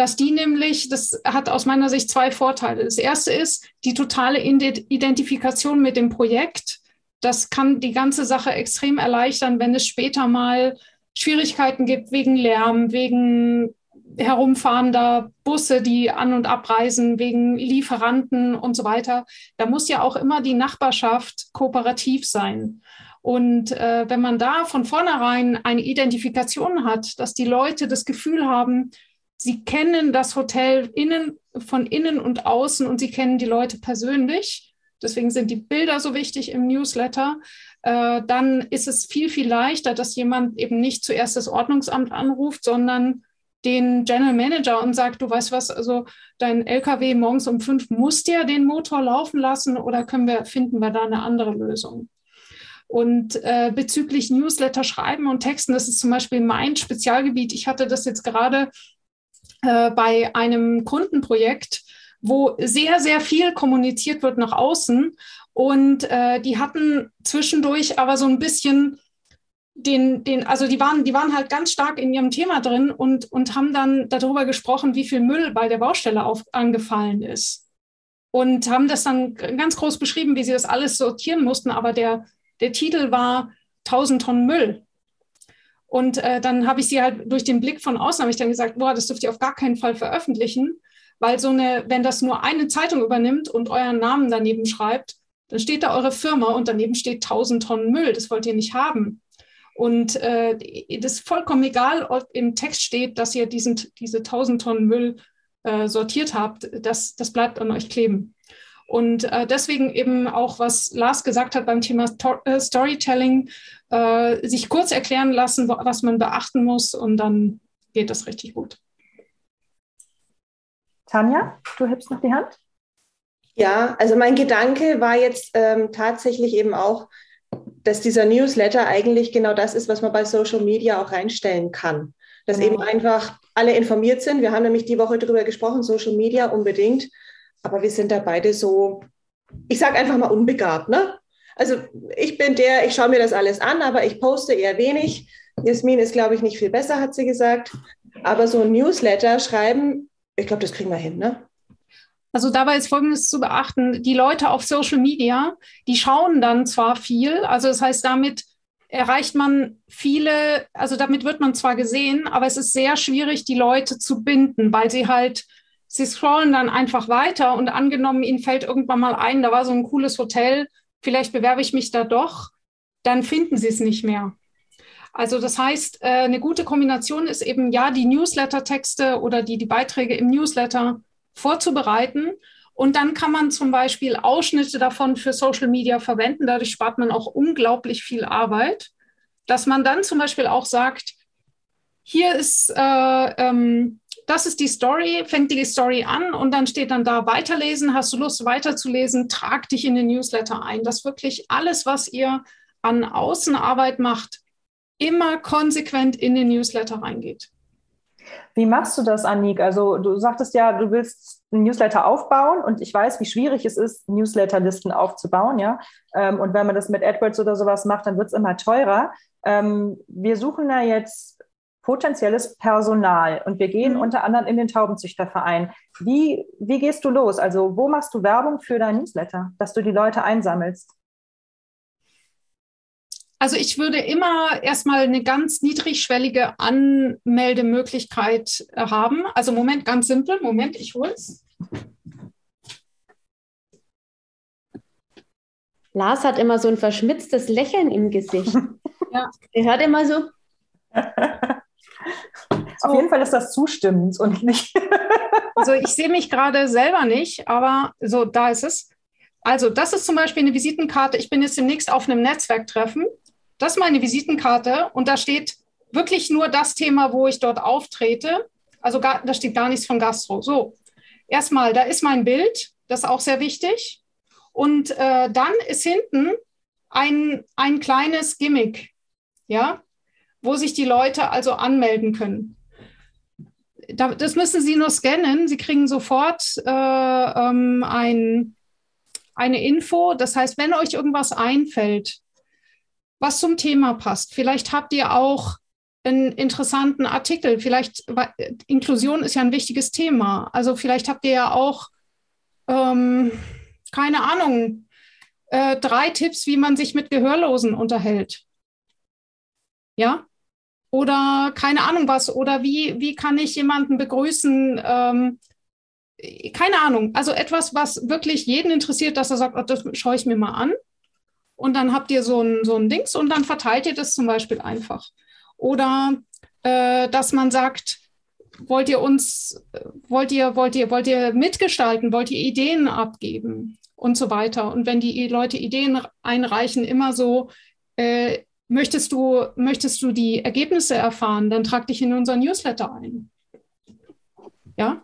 dass die nämlich, das hat aus meiner Sicht zwei Vorteile. Das erste ist die totale Identifikation mit dem Projekt. Das kann die ganze Sache extrem erleichtern, wenn es später mal Schwierigkeiten gibt wegen Lärm, wegen herumfahrender Busse, die an und abreisen, wegen Lieferanten und so weiter. Da muss ja auch immer die Nachbarschaft kooperativ sein. Und äh, wenn man da von vornherein eine Identifikation hat, dass die Leute das Gefühl haben, Sie kennen das Hotel innen, von innen und außen und Sie kennen die Leute persönlich. Deswegen sind die Bilder so wichtig im Newsletter. Äh, dann ist es viel, viel leichter, dass jemand eben nicht zuerst das Ordnungsamt anruft, sondern den General Manager und sagt, du weißt was, also dein LKW morgens um fünf muss der den Motor laufen lassen oder können wir, finden wir da eine andere Lösung? Und äh, bezüglich Newsletter schreiben und Texten, das ist zum Beispiel mein Spezialgebiet. Ich hatte das jetzt gerade äh, bei einem Kundenprojekt, wo sehr, sehr viel kommuniziert wird nach außen. Und äh, die hatten zwischendurch aber so ein bisschen den, den, also die waren, die waren halt ganz stark in ihrem Thema drin und, und haben dann darüber gesprochen, wie viel Müll bei der Baustelle auf, angefallen ist. Und haben das dann ganz groß beschrieben, wie sie das alles sortieren mussten. Aber der, der Titel war 1000 Tonnen Müll. Und äh, dann habe ich sie halt durch den Blick von außen, habe ich dann gesagt, boah, das dürft ihr auf gar keinen Fall veröffentlichen, weil so eine, wenn das nur eine Zeitung übernimmt und euren Namen daneben schreibt, dann steht da eure Firma und daneben steht 1000 Tonnen Müll. Das wollt ihr nicht haben. Und äh, das ist vollkommen egal, ob im Text steht, dass ihr diesen, diese 1000 Tonnen Müll äh, sortiert habt. Das, das bleibt an euch kleben. Und äh, deswegen eben auch, was Lars gesagt hat beim Thema Tor äh, Storytelling, äh, sich kurz erklären lassen, was man beachten muss und dann geht das richtig gut. Tanja, du hebst noch die Hand? Ja, also mein Gedanke war jetzt ähm, tatsächlich eben auch, dass dieser Newsletter eigentlich genau das ist, was man bei Social Media auch reinstellen kann. Dass ja. eben einfach alle informiert sind. Wir haben nämlich die Woche darüber gesprochen, Social Media unbedingt. Aber wir sind da beide so, ich sage einfach mal unbegabt. Ne? Also ich bin der, ich schaue mir das alles an, aber ich poste eher wenig. Jasmin ist, glaube ich, nicht viel besser, hat sie gesagt. Aber so ein Newsletter schreiben, ich glaube, das kriegen wir hin, ne? Also dabei ist Folgendes zu beachten. Die Leute auf Social Media, die schauen dann zwar viel, also das heißt, damit erreicht man viele, also damit wird man zwar gesehen, aber es ist sehr schwierig, die Leute zu binden, weil sie halt Sie scrollen dann einfach weiter und angenommen, Ihnen fällt irgendwann mal ein, da war so ein cooles Hotel, vielleicht bewerbe ich mich da doch, dann finden Sie es nicht mehr. Also das heißt, äh, eine gute Kombination ist eben ja die Newsletter-Texte oder die, die Beiträge im Newsletter vorzubereiten. Und dann kann man zum Beispiel Ausschnitte davon für Social Media verwenden. Dadurch spart man auch unglaublich viel Arbeit. Dass man dann zum Beispiel auch sagt, hier ist äh, ähm, das ist die Story, fängt die Story an und dann steht dann da weiterlesen. Hast du Lust weiterzulesen? Trag dich in den Newsletter ein. Dass wirklich alles, was ihr an Außenarbeit macht, immer konsequent in den Newsletter reingeht. Wie machst du das, Annik? Also du sagtest ja, du willst einen Newsletter aufbauen und ich weiß, wie schwierig es ist, Newsletterlisten aufzubauen, ja. Ähm, und wenn man das mit AdWords oder sowas macht, dann wird es immer teurer. Ähm, wir suchen da jetzt potenzielles Personal. Und wir gehen mhm. unter anderem in den Taubenzüchterverein. Wie, wie gehst du los? Also wo machst du Werbung für dein Newsletter, dass du die Leute einsammelst? Also ich würde immer erstmal eine ganz niedrigschwellige Anmeldemöglichkeit haben. Also Moment, ganz simpel. Moment, ich hole es. Lars hat immer so ein verschmitztes Lächeln im Gesicht. ja. Er hört immer so. So. Auf jeden Fall ist das zustimmend und nicht. also ich sehe mich gerade selber nicht, aber so, da ist es. Also, das ist zum Beispiel eine Visitenkarte. Ich bin jetzt demnächst auf einem Netzwerktreffen. Das ist meine Visitenkarte und da steht wirklich nur das Thema, wo ich dort auftrete. Also gar, da steht gar nichts von Gastro. So, erstmal, da ist mein Bild, das ist auch sehr wichtig. Und äh, dann ist hinten ein, ein kleines Gimmick, ja, wo sich die Leute also anmelden können. Da, das müssen Sie nur scannen. Sie kriegen sofort äh, ähm, ein, eine Info. Das heißt, wenn euch irgendwas einfällt, was zum Thema passt, vielleicht habt ihr auch einen interessanten Artikel. Vielleicht, Inklusion ist ja ein wichtiges Thema. Also vielleicht habt ihr ja auch, ähm, keine Ahnung, äh, drei Tipps, wie man sich mit Gehörlosen unterhält. Ja? Oder keine Ahnung was. Oder wie, wie kann ich jemanden begrüßen? Ähm, keine Ahnung. Also etwas, was wirklich jeden interessiert, dass er sagt, oh, das schaue ich mir mal an. Und dann habt ihr so ein, so ein Dings und dann verteilt ihr das zum Beispiel einfach. Oder äh, dass man sagt, wollt ihr uns, wollt ihr, wollt ihr, wollt ihr mitgestalten, wollt ihr Ideen abgeben und so weiter. Und wenn die Leute Ideen einreichen, immer so, äh, möchtest du, möchtest du die Ergebnisse erfahren, dann trag dich in unser Newsletter ein. Ja?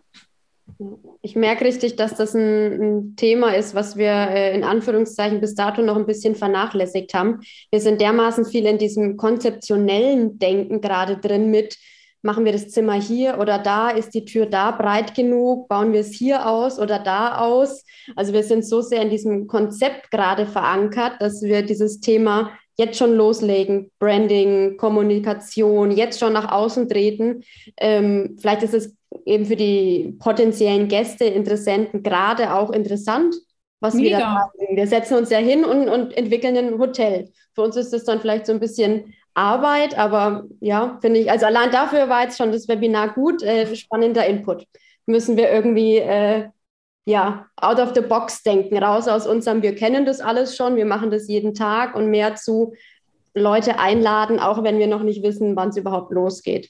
Ich merke richtig, dass das ein, ein Thema ist, was wir äh, in Anführungszeichen bis dato noch ein bisschen vernachlässigt haben. Wir sind dermaßen viel in diesem konzeptionellen Denken gerade drin mit, machen wir das Zimmer hier oder da, ist die Tür da breit genug, bauen wir es hier aus oder da aus. Also wir sind so sehr in diesem Konzept gerade verankert, dass wir dieses Thema jetzt schon loslegen, Branding, Kommunikation, jetzt schon nach außen treten. Ähm, vielleicht ist es eben für die potenziellen Gäste, Interessenten gerade auch interessant, was Mega. wir da machen. Wir setzen uns ja hin und, und entwickeln ein Hotel. Für uns ist das dann vielleicht so ein bisschen Arbeit, aber ja, finde ich, also allein dafür war jetzt schon das Webinar gut, äh, spannender Input. Müssen wir irgendwie äh, ja, out of the box denken, raus aus unserem, wir kennen das alles schon, wir machen das jeden Tag und mehr zu Leute einladen, auch wenn wir noch nicht wissen, wann es überhaupt losgeht.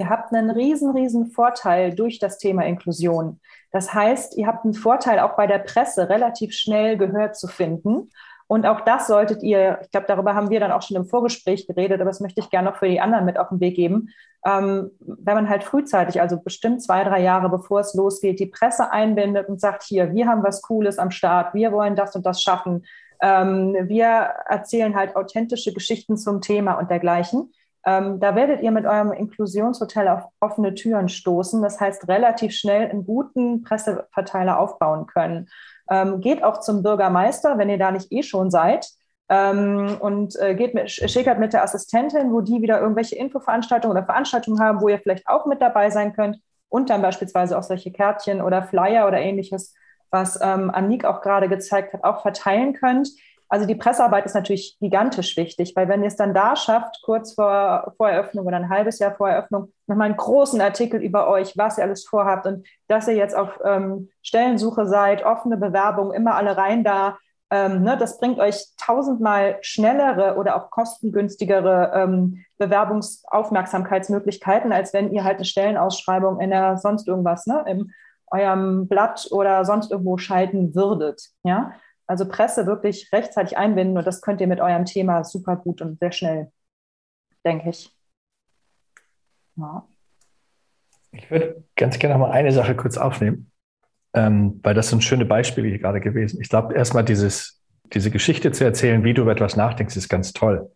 Ihr habt einen riesen, riesen Vorteil durch das Thema Inklusion. Das heißt, ihr habt einen Vorteil auch bei der Presse relativ schnell Gehör zu finden. Und auch das solltet ihr, ich glaube, darüber haben wir dann auch schon im Vorgespräch geredet, aber das möchte ich gerne noch für die anderen mit auf den Weg geben. Ähm, wenn man halt frühzeitig, also bestimmt zwei, drei Jahre bevor es losgeht, die Presse einbindet und sagt, hier, wir haben was Cooles am Start, wir wollen das und das schaffen. Ähm, wir erzählen halt authentische Geschichten zum Thema und dergleichen ähm, da werdet ihr mit eurem Inklusionshotel auf offene Türen stoßen. Das heißt, relativ schnell einen guten Presseverteiler aufbauen können. Ähm, geht auch zum Bürgermeister, wenn ihr da nicht eh schon seid. Ähm, und äh, geht mit, schickert mit der Assistentin, wo die wieder irgendwelche Infoveranstaltungen oder Veranstaltungen haben, wo ihr vielleicht auch mit dabei sein könnt. Und dann beispielsweise auch solche Kärtchen oder Flyer oder ähnliches, was ähm, Annik auch gerade gezeigt hat, auch verteilen könnt. Also die Pressearbeit ist natürlich gigantisch wichtig, weil wenn ihr es dann da schafft, kurz vor, vor Eröffnung oder ein halbes Jahr vor Eröffnung, nochmal einen großen Artikel über euch, was ihr alles vorhabt und dass ihr jetzt auf ähm, Stellensuche seid, offene Bewerbung, immer alle rein da, ähm, ne, das bringt euch tausendmal schnellere oder auch kostengünstigere ähm, Bewerbungsaufmerksamkeitsmöglichkeiten, als wenn ihr halt eine Stellenausschreibung in der sonst irgendwas, ne, in eurem Blatt oder sonst irgendwo schalten würdet. Ja, also Presse wirklich rechtzeitig einbinden und das könnt ihr mit eurem Thema super gut und sehr schnell, denke ich. Ja. Ich würde ganz gerne noch mal eine Sache kurz aufnehmen, ähm, weil das sind schöne Beispiele hier gerade gewesen. Ich glaube, erstmal dieses, diese Geschichte zu erzählen, wie du über etwas nachdenkst, ist ganz toll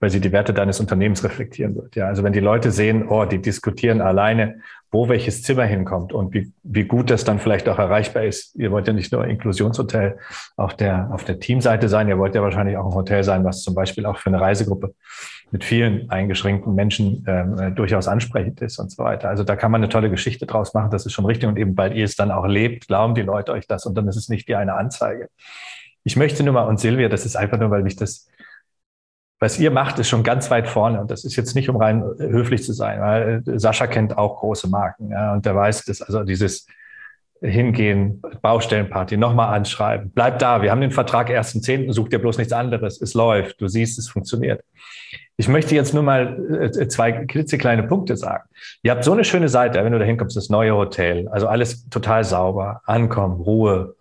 weil sie die Werte deines Unternehmens reflektieren wird. Ja, also wenn die Leute sehen, oh, die diskutieren alleine, wo welches Zimmer hinkommt und wie, wie gut das dann vielleicht auch erreichbar ist. Ihr wollt ja nicht nur Inklusionshotel auf der, auf der Teamseite sein, ihr wollt ja wahrscheinlich auch ein Hotel sein, was zum Beispiel auch für eine Reisegruppe mit vielen eingeschränkten Menschen äh, durchaus ansprechend ist und so weiter. Also da kann man eine tolle Geschichte draus machen, das ist schon richtig. Und eben, weil ihr es dann auch lebt, glauben die Leute euch das und dann ist es nicht die eine Anzeige. Ich möchte nur mal, und Silvia, das ist einfach nur, weil mich das was ihr macht, ist schon ganz weit vorne. Und das ist jetzt nicht, um rein höflich zu sein, weil äh, Sascha kennt auch große Marken. Ja, und der weiß, dass also dieses Hingehen, Baustellenparty, nochmal anschreiben, bleib da, wir haben den Vertrag erst im 10., such dir bloß nichts anderes, es läuft, du siehst, es funktioniert. Ich möchte jetzt nur mal äh, zwei klitzekleine Punkte sagen. Ihr habt so eine schöne Seite, wenn du da hinkommst, das neue Hotel. Also alles total sauber, ankommen, Ruhe.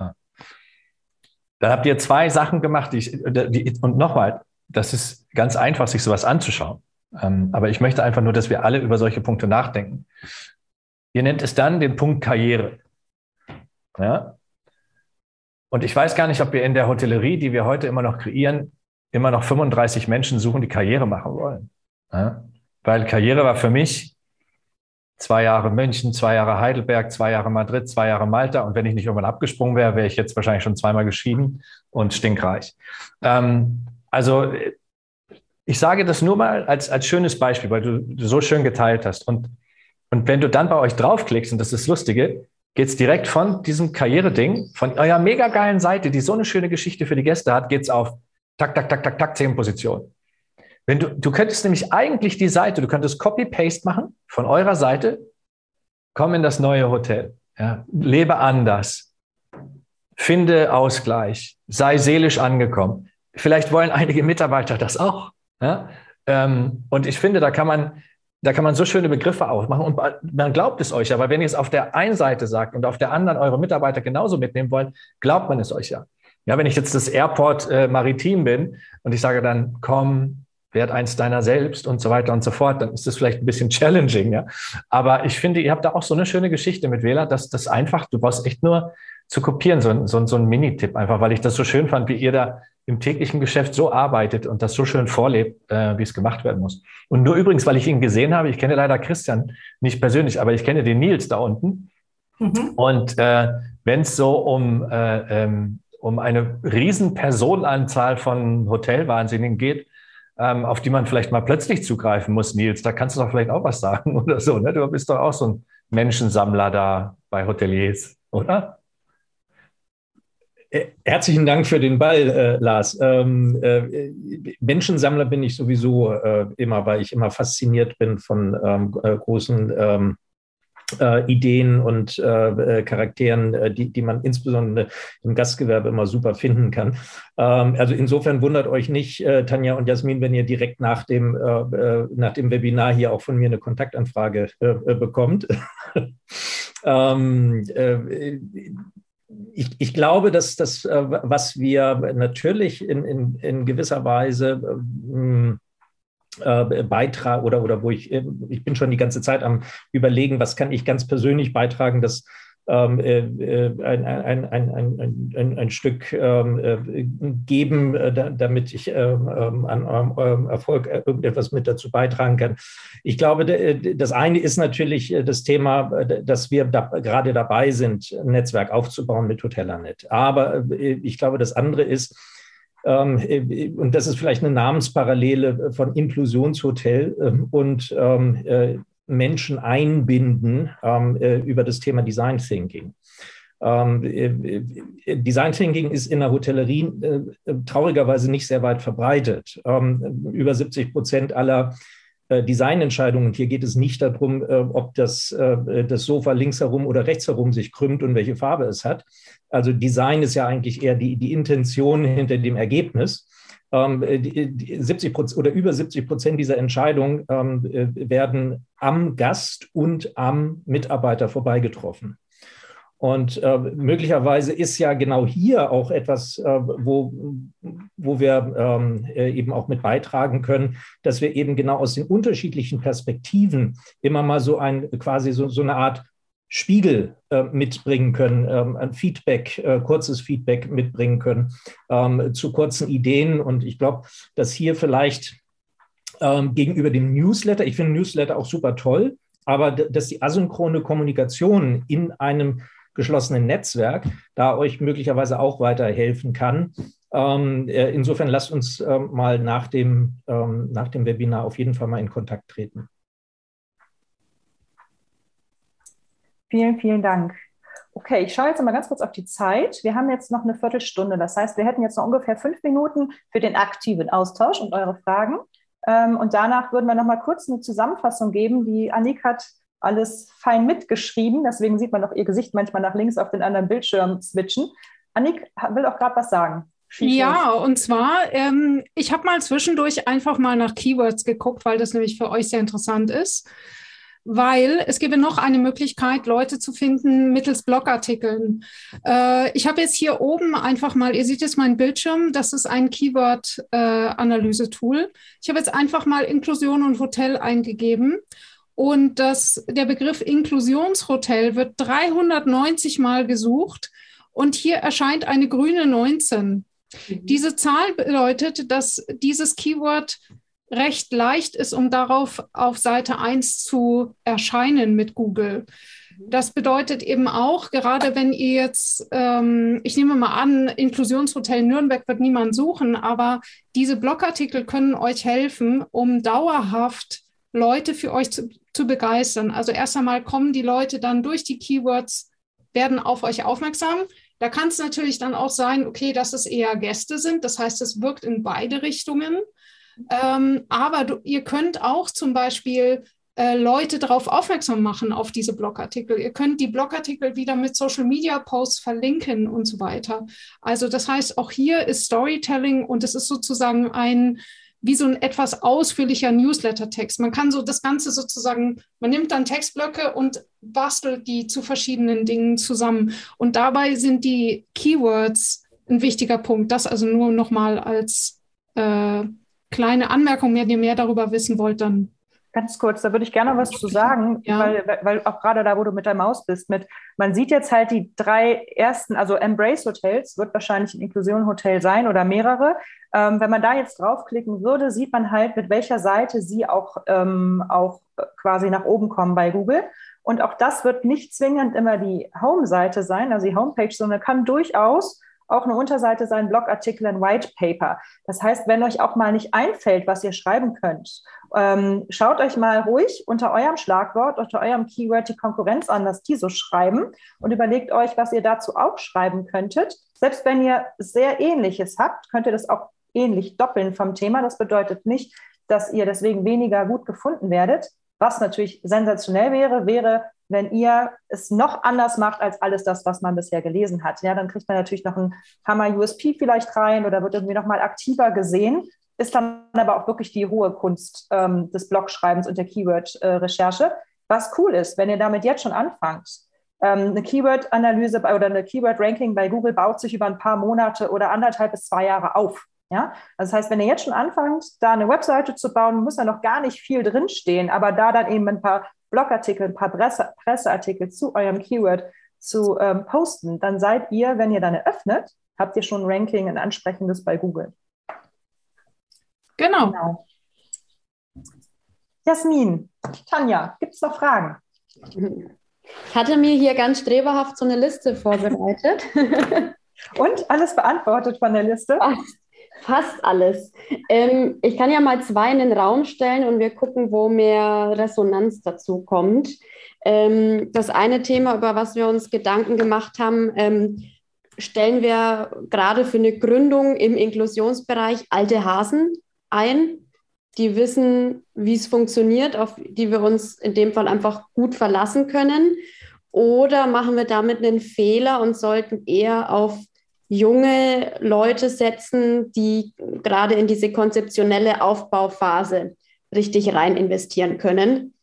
Dann habt ihr zwei Sachen gemacht, die ich, die, und nochmal, das ist ganz einfach, sich sowas anzuschauen. Ähm, aber ich möchte einfach nur, dass wir alle über solche Punkte nachdenken. Ihr nennt es dann den Punkt Karriere. Ja? Und ich weiß gar nicht, ob wir in der Hotellerie, die wir heute immer noch kreieren, immer noch 35 Menschen suchen, die Karriere machen wollen. Ja? Weil Karriere war für mich zwei Jahre München, zwei Jahre Heidelberg, zwei Jahre Madrid, zwei Jahre Malta. Und wenn ich nicht irgendwann abgesprungen wäre, wäre ich jetzt wahrscheinlich schon zweimal geschieden und stinkreich. Ähm, also ich sage das nur mal als, als schönes Beispiel, weil du, so schön geteilt hast. Und, und wenn du dann bei euch draufklickst, und das ist das Lustige, geht es direkt von diesem Karriere-Ding, von eurer mega geilen Seite, die so eine schöne Geschichte für die Gäste hat, geht es auf tak, tak, tak, tak, tak, zehn Positionen. Wenn du, du könntest nämlich eigentlich die Seite, du könntest Copy-Paste machen von eurer Seite, komm in das neue Hotel, ja, lebe anders, finde Ausgleich, sei seelisch angekommen. Vielleicht wollen einige Mitarbeiter das auch. Ja? Ähm, und ich finde, da kann man, da kann man so schöne Begriffe aufmachen und man glaubt es euch ja, weil wenn ihr es auf der einen Seite sagt und auf der anderen eure Mitarbeiter genauso mitnehmen wollen, glaubt man es euch ja. Ja, wenn ich jetzt das Airport äh, Maritim bin und ich sage dann, komm, werd eins deiner selbst und so weiter und so fort, dann ist das vielleicht ein bisschen challenging, ja. Aber ich finde, ihr habt da auch so eine schöne Geschichte mit Wähler, dass das einfach, du brauchst echt nur zu kopieren, so, so, so ein Mini-Tipp einfach, weil ich das so schön fand, wie ihr da im täglichen Geschäft so arbeitet und das so schön vorlebt, äh, wie es gemacht werden muss. Und nur übrigens, weil ich ihn gesehen habe, ich kenne leider Christian nicht persönlich, aber ich kenne den Nils da unten. Mhm. Und äh, wenn es so um, äh, ähm, um eine riesen Personenanzahl von Hotelwahnsinnigen geht, ähm, auf die man vielleicht mal plötzlich zugreifen muss, Nils, da kannst du doch vielleicht auch was sagen oder so. Ne? Du bist doch auch so ein Menschensammler da bei Hoteliers, oder? Äh, herzlichen Dank für den Ball, äh, Lars. Ähm, äh, Menschensammler bin ich sowieso äh, immer, weil ich immer fasziniert bin von ähm, äh, großen ähm, äh, Ideen und Charakteren, die, die man insbesondere im Gastgewerbe immer super finden kann. Ähm, also insofern wundert euch nicht, Tanja und Jasmin, wenn ihr direkt nach dem, nach dem Webinar hier auch von mir eine Kontaktanfrage bekommt. Ähm, ich, ich, glaube, dass das, äh, was wir natürlich in, in, in gewisser Weise ähm, äh, beitragen oder, oder wo ich, äh, ich bin schon die ganze Zeit am Überlegen, was kann ich ganz persönlich beitragen, dass äh, äh, ein, ein, ein, ein, ein, Stück ähm, äh, geben, damit ich ähm, an eurem Erfolg irgendetwas mit dazu beitragen kann. Ich glaube, das eine ist natürlich das Thema, dass wir da, gerade dabei sind, ein Netzwerk aufzubauen mit Hotelanet. Aber ich glaube, das andere ist, und das ist vielleicht eine Namensparallele von Inklusionshotel und Menschen einbinden ähm, äh, über das Thema Design Thinking. Ähm, äh, äh, Design Thinking ist in der Hotellerie äh, traurigerweise nicht sehr weit verbreitet. Ähm, über 70 Prozent aller äh, Designentscheidungen, hier geht es nicht darum, ob das, das Sofa links herum oder rechts herum sich krümmt und welche Farbe es hat. Also Design ist ja eigentlich eher die, die Intention hinter dem Ergebnis. 70 ähm, oder über 70 Prozent dieser Entscheidungen ähm, äh, werden am Gast und am Mitarbeiter vorbeigetroffen. Und äh, möglicherweise ist ja genau hier auch etwas, äh, wo, wo wir ähm, äh, eben auch mit beitragen können, dass wir eben genau aus den unterschiedlichen Perspektiven immer mal so ein quasi so, so eine Art Spiegel äh, mitbringen können, ähm, ein Feedback, äh, kurzes Feedback mitbringen können ähm, zu kurzen Ideen. Und ich glaube, dass hier vielleicht ähm, gegenüber dem Newsletter, ich finde Newsletter auch super toll, aber dass die asynchrone Kommunikation in einem geschlossenen Netzwerk da euch möglicherweise auch weiterhelfen kann. Ähm, äh, insofern lasst uns ähm, mal nach dem, ähm, nach dem Webinar auf jeden Fall mal in Kontakt treten. Vielen, vielen Dank. Okay, ich schaue jetzt mal ganz kurz auf die Zeit. Wir haben jetzt noch eine Viertelstunde. Das heißt, wir hätten jetzt noch ungefähr fünf Minuten für den aktiven Austausch und eure Fragen. Ähm, und danach würden wir noch mal kurz eine Zusammenfassung geben. Die Annik hat alles fein mitgeschrieben. Deswegen sieht man auch ihr Gesicht manchmal nach links auf den anderen Bildschirm switchen. Annik will auch gerade was sagen. Ja, und zwar, ähm, ich habe mal zwischendurch einfach mal nach Keywords geguckt, weil das nämlich für euch sehr interessant ist. Weil es gäbe noch eine Möglichkeit, Leute zu finden mittels Blogartikeln. Äh, ich habe jetzt hier oben einfach mal, ihr seht jetzt meinen Bildschirm, das ist ein Keyword-Analyse-Tool. Äh, ich habe jetzt einfach mal Inklusion und Hotel eingegeben. Und das, der Begriff Inklusionshotel wird 390 Mal gesucht. Und hier erscheint eine grüne 19. Mhm. Diese Zahl bedeutet, dass dieses Keyword recht leicht ist, um darauf auf Seite 1 zu erscheinen mit Google. Mhm. Das bedeutet eben auch, gerade wenn ihr jetzt, ähm, ich nehme mal an, Inklusionshotel Nürnberg wird niemand suchen, aber diese Blogartikel können euch helfen, um dauerhaft Leute für euch zu, zu begeistern. Also erst einmal kommen die Leute dann durch die Keywords, werden auf euch aufmerksam. Da kann es natürlich dann auch sein, okay, dass es eher Gäste sind. Das heißt, es wirkt in beide Richtungen. Ähm, aber du, ihr könnt auch zum Beispiel äh, Leute darauf aufmerksam machen, auf diese Blogartikel. Ihr könnt die Blogartikel wieder mit Social Media Posts verlinken und so weiter. Also das heißt, auch hier ist Storytelling und es ist sozusagen ein, wie so ein etwas ausführlicher Newsletter-Text. Man kann so das Ganze sozusagen, man nimmt dann Textblöcke und bastelt die zu verschiedenen Dingen zusammen. Und dabei sind die Keywords ein wichtiger Punkt. Das also nur nochmal als äh, kleine Anmerkung, wenn ihr mehr darüber wissen wollt, dann Ganz kurz, da würde ich gerne was zu sagen, ja. weil, weil auch gerade da, wo du mit der Maus bist, mit, man sieht jetzt halt die drei ersten, also Embrace Hotels wird wahrscheinlich ein Inklusion Hotel sein oder mehrere. Ähm, wenn man da jetzt draufklicken würde, sieht man halt, mit welcher Seite sie auch, ähm, auch quasi nach oben kommen bei Google. Und auch das wird nicht zwingend immer die Home-Seite sein, also die Homepage, sondern kann durchaus auch eine Unterseite sein, Blogartikel, ein White Paper. Das heißt, wenn euch auch mal nicht einfällt, was ihr schreiben könnt, ähm, schaut euch mal ruhig unter eurem Schlagwort, unter eurem Keyword die Konkurrenz an, was die so schreiben und überlegt euch, was ihr dazu auch schreiben könntet. Selbst wenn ihr sehr ähnliches habt, könnt ihr das auch ähnlich doppeln vom Thema. Das bedeutet nicht, dass ihr deswegen weniger gut gefunden werdet. Was natürlich sensationell wäre, wäre, wenn ihr es noch anders macht als alles das, was man bisher gelesen hat. Ja, dann kriegt man natürlich noch einen Hammer USP vielleicht rein oder wird irgendwie noch mal aktiver gesehen. Ist dann aber auch wirklich die hohe Kunst ähm, des Blogschreibens und der Keyword-Recherche. Was cool ist, wenn ihr damit jetzt schon anfangt. Ähm, eine Keyword-Analyse oder eine Keyword-Ranking bei Google baut sich über ein paar Monate oder anderthalb bis zwei Jahre auf. Ja, also das heißt, wenn ihr jetzt schon anfangt, da eine Webseite zu bauen, muss da noch gar nicht viel drinstehen, aber da dann eben ein paar Blogartikel, ein paar Presse, Presseartikel zu eurem Keyword zu ähm, posten, dann seid ihr, wenn ihr dann eröffnet, habt ihr schon ein Ranking, ein ansprechendes bei Google. Genau. genau. Jasmin, Tanja, gibt es noch Fragen? Ich hatte mir hier ganz streberhaft so eine Liste vorbereitet. Und alles beantwortet von der Liste? Fast, fast alles. Ähm, ich kann ja mal zwei in den Raum stellen und wir gucken, wo mehr Resonanz dazu kommt. Ähm, das eine Thema, über was wir uns Gedanken gemacht haben, ähm, stellen wir gerade für eine Gründung im Inklusionsbereich alte Hasen ein, die wissen, wie es funktioniert, auf die wir uns in dem Fall einfach gut verlassen können. Oder machen wir damit einen Fehler und sollten eher auf junge Leute setzen, die gerade in diese konzeptionelle Aufbauphase richtig rein investieren können.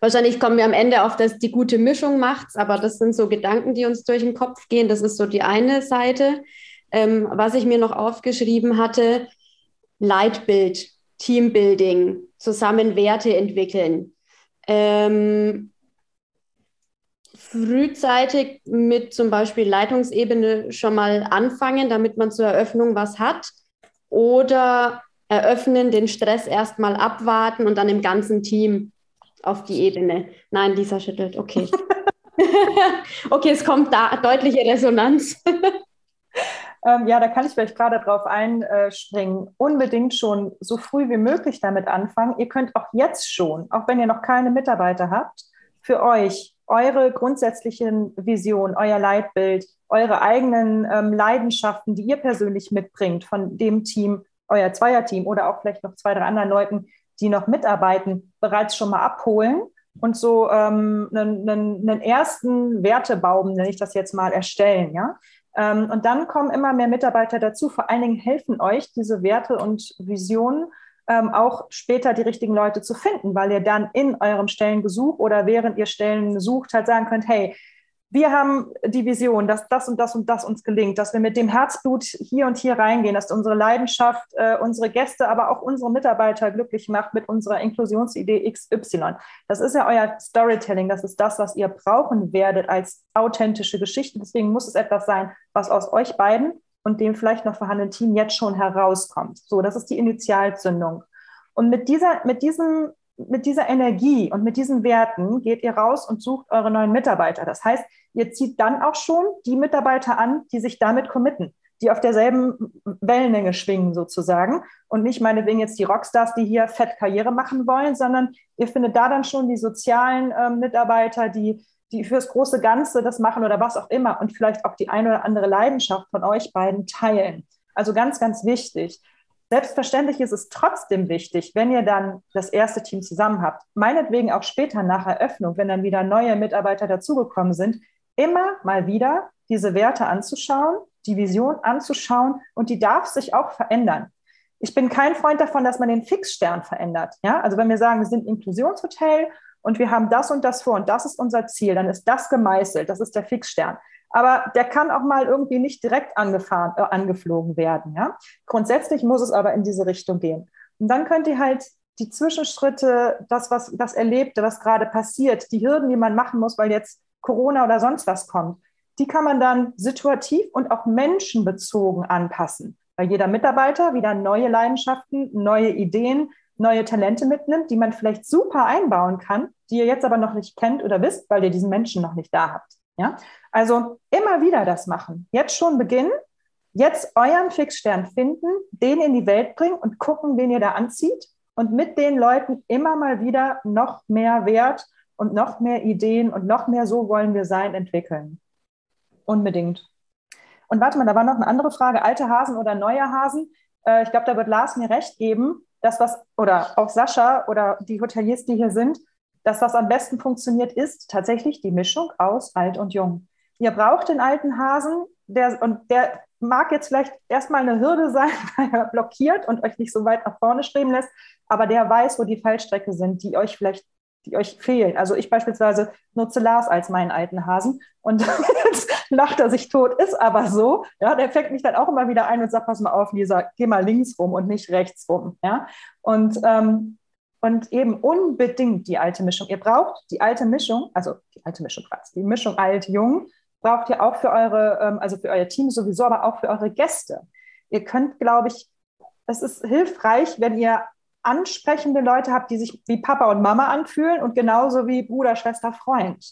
Wahrscheinlich kommen wir am Ende auf, dass die gute Mischung macht, aber das sind so Gedanken, die uns durch den Kopf gehen. Das ist so die eine Seite. Ähm, was ich mir noch aufgeschrieben hatte, Leitbild, Teambuilding, zusammen Werte entwickeln. Ähm, frühzeitig mit zum Beispiel Leitungsebene schon mal anfangen, damit man zur Eröffnung was hat. Oder eröffnen, den Stress erstmal abwarten und dann im ganzen Team auf die Ebene. Nein, Lisa schüttelt. Okay. okay, es kommt da deutliche Resonanz. ähm, ja, da kann ich vielleicht gerade drauf einspringen. Unbedingt schon so früh wie möglich damit anfangen. Ihr könnt auch jetzt schon, auch wenn ihr noch keine Mitarbeiter habt, für euch eure grundsätzlichen Visionen, euer Leitbild, eure eigenen ähm, Leidenschaften, die ihr persönlich mitbringt von dem Team, euer Zweierteam oder auch vielleicht noch zwei, drei anderen Leuten, die noch mitarbeiten, bereits schon mal abholen und so ähm, einen, einen, einen ersten Wertebaum, nenne ich das jetzt mal, erstellen. Ja? Ähm, und dann kommen immer mehr Mitarbeiter dazu. Vor allen Dingen helfen euch diese Werte und Visionen ähm, auch später die richtigen Leute zu finden, weil ihr dann in eurem Stellengesuch oder während ihr Stellen sucht halt sagen könnt, hey, wir haben die Vision, dass das und das und das uns gelingt, dass wir mit dem Herzblut hier und hier reingehen, dass unsere Leidenschaft äh, unsere Gäste, aber auch unsere Mitarbeiter glücklich macht mit unserer Inklusionsidee XY. Das ist ja euer Storytelling, das ist das, was ihr brauchen werdet als authentische Geschichte. Deswegen muss es etwas sein, was aus euch beiden und dem vielleicht noch vorhandenen Team jetzt schon herauskommt. So, das ist die Initialzündung. Und mit dieser, mit diesem mit dieser Energie und mit diesen Werten geht ihr raus und sucht eure neuen Mitarbeiter. Das heißt, ihr zieht dann auch schon die Mitarbeiter an, die sich damit committen, die auf derselben Wellenlänge schwingen sozusagen und nicht meinetwegen jetzt die Rockstars, die hier fett Karriere machen wollen, sondern ihr findet da dann schon die sozialen äh, Mitarbeiter, die die fürs große Ganze das machen oder was auch immer und vielleicht auch die eine oder andere Leidenschaft von euch beiden teilen. Also ganz, ganz wichtig. Selbstverständlich ist es trotzdem wichtig, wenn ihr dann das erste Team zusammen habt, meinetwegen auch später nach Eröffnung, wenn dann wieder neue Mitarbeiter dazugekommen sind, immer mal wieder diese Werte anzuschauen, die Vision anzuschauen und die darf sich auch verändern. Ich bin kein Freund davon, dass man den Fixstern verändert. Ja? Also wenn wir sagen, wir sind Inklusionshotel und wir haben das und das vor und das ist unser Ziel, dann ist das gemeißelt, das ist der Fixstern aber der kann auch mal irgendwie nicht direkt angefahren, äh, angeflogen werden. Ja? Grundsätzlich muss es aber in diese Richtung gehen. Und dann könnt ihr halt die Zwischenschritte, das, was das Erlebte, was gerade passiert, die Hürden, die man machen muss, weil jetzt Corona oder sonst was kommt, die kann man dann situativ und auch menschenbezogen anpassen. Weil jeder Mitarbeiter wieder neue Leidenschaften, neue Ideen, neue Talente mitnimmt, die man vielleicht super einbauen kann, die ihr jetzt aber noch nicht kennt oder wisst, weil ihr diesen Menschen noch nicht da habt. Ja? Also immer wieder das machen. Jetzt schon beginnen, jetzt euren Fixstern finden, den in die Welt bringen und gucken, wen ihr da anzieht und mit den Leuten immer mal wieder noch mehr Wert und noch mehr Ideen und noch mehr so wollen wir sein entwickeln. Unbedingt. Und warte mal, da war noch eine andere Frage, alte Hasen oder neue Hasen. Äh, ich glaube, da wird Lars mir recht geben, das was, oder auch Sascha oder die Hoteliers, die hier sind, das, was am besten funktioniert, ist tatsächlich die Mischung aus alt und jung. Ihr braucht den alten Hasen, der, und der mag jetzt vielleicht erstmal eine Hürde sein, weil er blockiert und euch nicht so weit nach vorne streben lässt, aber der weiß, wo die Fallstrecke sind, die euch vielleicht die euch fehlen. Also ich beispielsweise nutze Lars als meinen alten Hasen und jetzt lacht er sich tot, ist aber so. Ja, der fängt mich dann auch immer wieder ein und sagt, pass mal auf, Lisa, geh mal links rum und nicht rechts rum. Ja, und ähm, und eben unbedingt die alte Mischung. Ihr braucht die alte Mischung, also die alte Mischung, die Mischung alt-jung, braucht ihr auch für eure, ähm, also für euer Team sowieso, aber auch für eure Gäste. Ihr könnt, glaube ich, es ist hilfreich, wenn ihr ansprechende Leute habt, die sich wie Papa und Mama anfühlen und genauso wie Bruder, Schwester, Freund.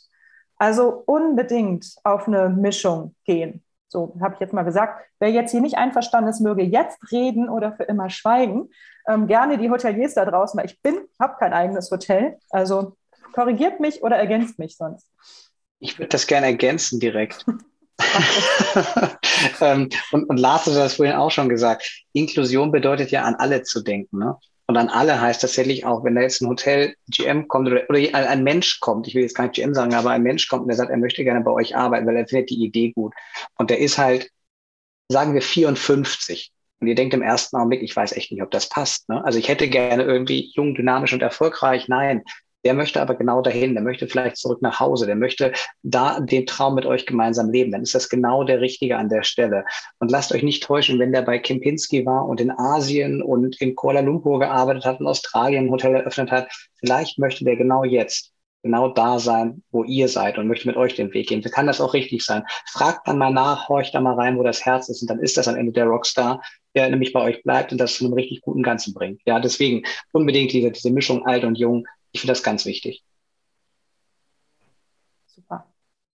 Also unbedingt auf eine Mischung gehen. So habe ich jetzt mal gesagt. Wer jetzt hier nicht einverstanden ist, möge jetzt reden oder für immer schweigen. Ähm, gerne die Hoteliers da draußen, weil ich bin, habe kein eigenes Hotel. Also korrigiert mich oder ergänzt mich sonst. Ich würde das gerne ergänzen direkt. ähm, und, und Lars hat das vorhin auch schon gesagt. Inklusion bedeutet ja an alle zu denken. Ne? Und an alle heißt tatsächlich auch, wenn da jetzt ein Hotel GM kommt oder, oder ein Mensch kommt, ich will jetzt gar nicht GM sagen, aber ein Mensch kommt und der sagt, er möchte gerne bei euch arbeiten, weil er findet die Idee gut. Und der ist halt, sagen wir 54. Und ihr denkt im ersten Augenblick, ich weiß echt nicht, ob das passt. Ne? Also ich hätte gerne irgendwie jung, dynamisch und erfolgreich. Nein, der möchte aber genau dahin, der möchte vielleicht zurück nach Hause, der möchte da den Traum mit euch gemeinsam leben. Dann ist das genau der Richtige an der Stelle. Und lasst euch nicht täuschen, wenn der bei Kempinski war und in Asien und in Kuala Lumpur gearbeitet hat und Australien ein Hotel eröffnet hat. Vielleicht möchte der genau jetzt genau da sein, wo ihr seid und möchte mit euch den Weg gehen. Kann das auch richtig sein. Fragt dann mal nach, horcht da mal rein, wo das Herz ist und dann ist das am Ende der Rockstar, der nämlich bei euch bleibt und das zu einem richtig guten Ganzen bringt. Ja, deswegen unbedingt diese, diese Mischung alt und jung ich finde das ganz wichtig. Super.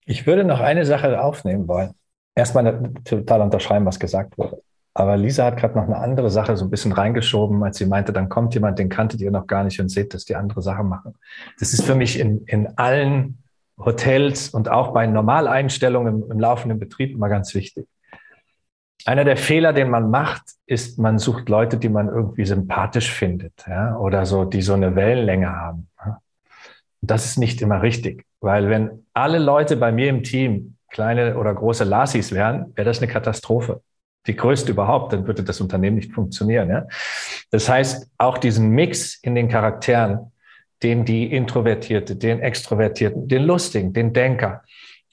Ich würde noch eine Sache aufnehmen wollen. Erstmal total unterschreiben, was gesagt wurde. Aber Lisa hat gerade noch eine andere Sache so ein bisschen reingeschoben, als sie meinte, dann kommt jemand, den kanntet ihr noch gar nicht und seht, dass die andere Sachen machen. Das ist für mich in, in allen Hotels und auch bei Normaleinstellungen im, im laufenden Betrieb immer ganz wichtig. Einer der Fehler, den man macht, ist, man sucht Leute, die man irgendwie sympathisch findet, ja, oder so, die so eine Wellenlänge haben. Das ist nicht immer richtig, weil wenn alle Leute bei mir im Team kleine oder große Lasis wären, wäre das eine Katastrophe. Die größte überhaupt, dann würde das Unternehmen nicht funktionieren. Ja? Das heißt, auch diesen Mix in den Charakteren, den die Introvertierte, den Extrovertierten, den Lustigen, den Denker,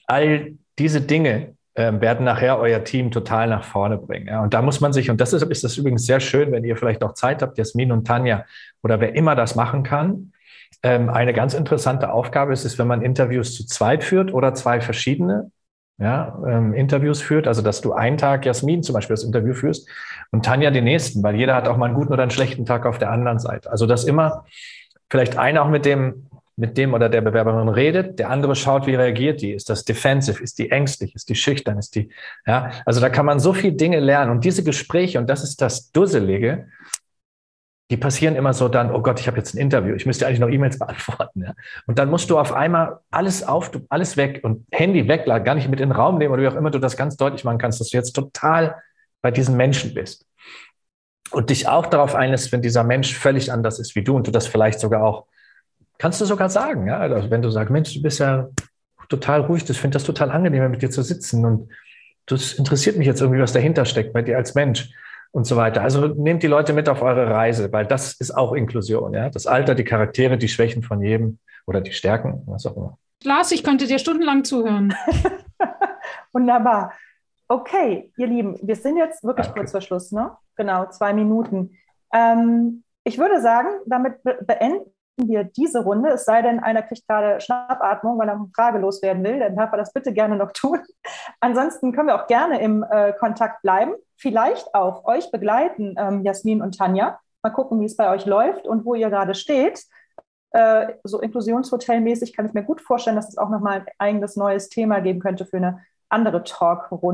all diese Dinge äh, werden nachher euer Team total nach vorne bringen. Und da muss man sich, und das ist, ist das übrigens sehr schön, wenn ihr vielleicht auch Zeit habt, Jasmin und Tanja oder wer immer das machen kann, ähm, eine ganz interessante Aufgabe ist es, wenn man Interviews zu zweit führt oder zwei verschiedene ja, ähm, Interviews führt. Also, dass du einen Tag Jasmin zum Beispiel das Interview führst und Tanja den nächsten, weil jeder hat auch mal einen guten oder einen schlechten Tag auf der anderen Seite. Also, dass immer vielleicht einer auch mit dem, mit dem oder der Bewerberin redet, der andere schaut, wie reagiert die. Ist das defensive? Ist die ängstlich? Ist die schüchtern? Ist die, ja, also da kann man so viele Dinge lernen. Und diese Gespräche, und das ist das Dusselige, die passieren immer so dann, oh Gott, ich habe jetzt ein Interview, ich müsste eigentlich noch E-Mails beantworten. Ja? Und dann musst du auf einmal alles auf, alles weg und Handy weg, gar nicht mit in den Raum nehmen oder wie auch immer du das ganz deutlich machen kannst, dass du jetzt total bei diesen Menschen bist. Und dich auch darauf einlässt, wenn dieser Mensch völlig anders ist wie du und du das vielleicht sogar auch, kannst du sogar sagen, ja, also wenn du sagst, Mensch, du bist ja total ruhig, ich finde das total angenehm, mit dir zu sitzen und das interessiert mich jetzt irgendwie, was dahinter steckt bei dir als Mensch und so weiter. Also nehmt die Leute mit auf eure Reise, weil das ist auch Inklusion. Ja? Das Alter, die Charaktere, die Schwächen von jedem oder die Stärken, was auch immer. Lars, ich könnte dir stundenlang zuhören. Wunderbar. Okay, ihr Lieben, wir sind jetzt wirklich Danke. kurz vor Schluss, ne? Genau, zwei Minuten. Ähm, ich würde sagen, damit be beenden wir diese Runde, es sei denn, einer kriegt gerade Schnappatmung, weil er eine Frage loswerden will, dann darf er das bitte gerne noch tun. Ansonsten können wir auch gerne im äh, Kontakt bleiben, vielleicht auch euch begleiten, ähm, Jasmin und Tanja. Mal gucken, wie es bei euch läuft und wo ihr gerade steht. Äh, so Inklusionshotelmäßig kann ich mir gut vorstellen, dass es auch nochmal ein eigenes neues Thema geben könnte für eine andere Talkrunde.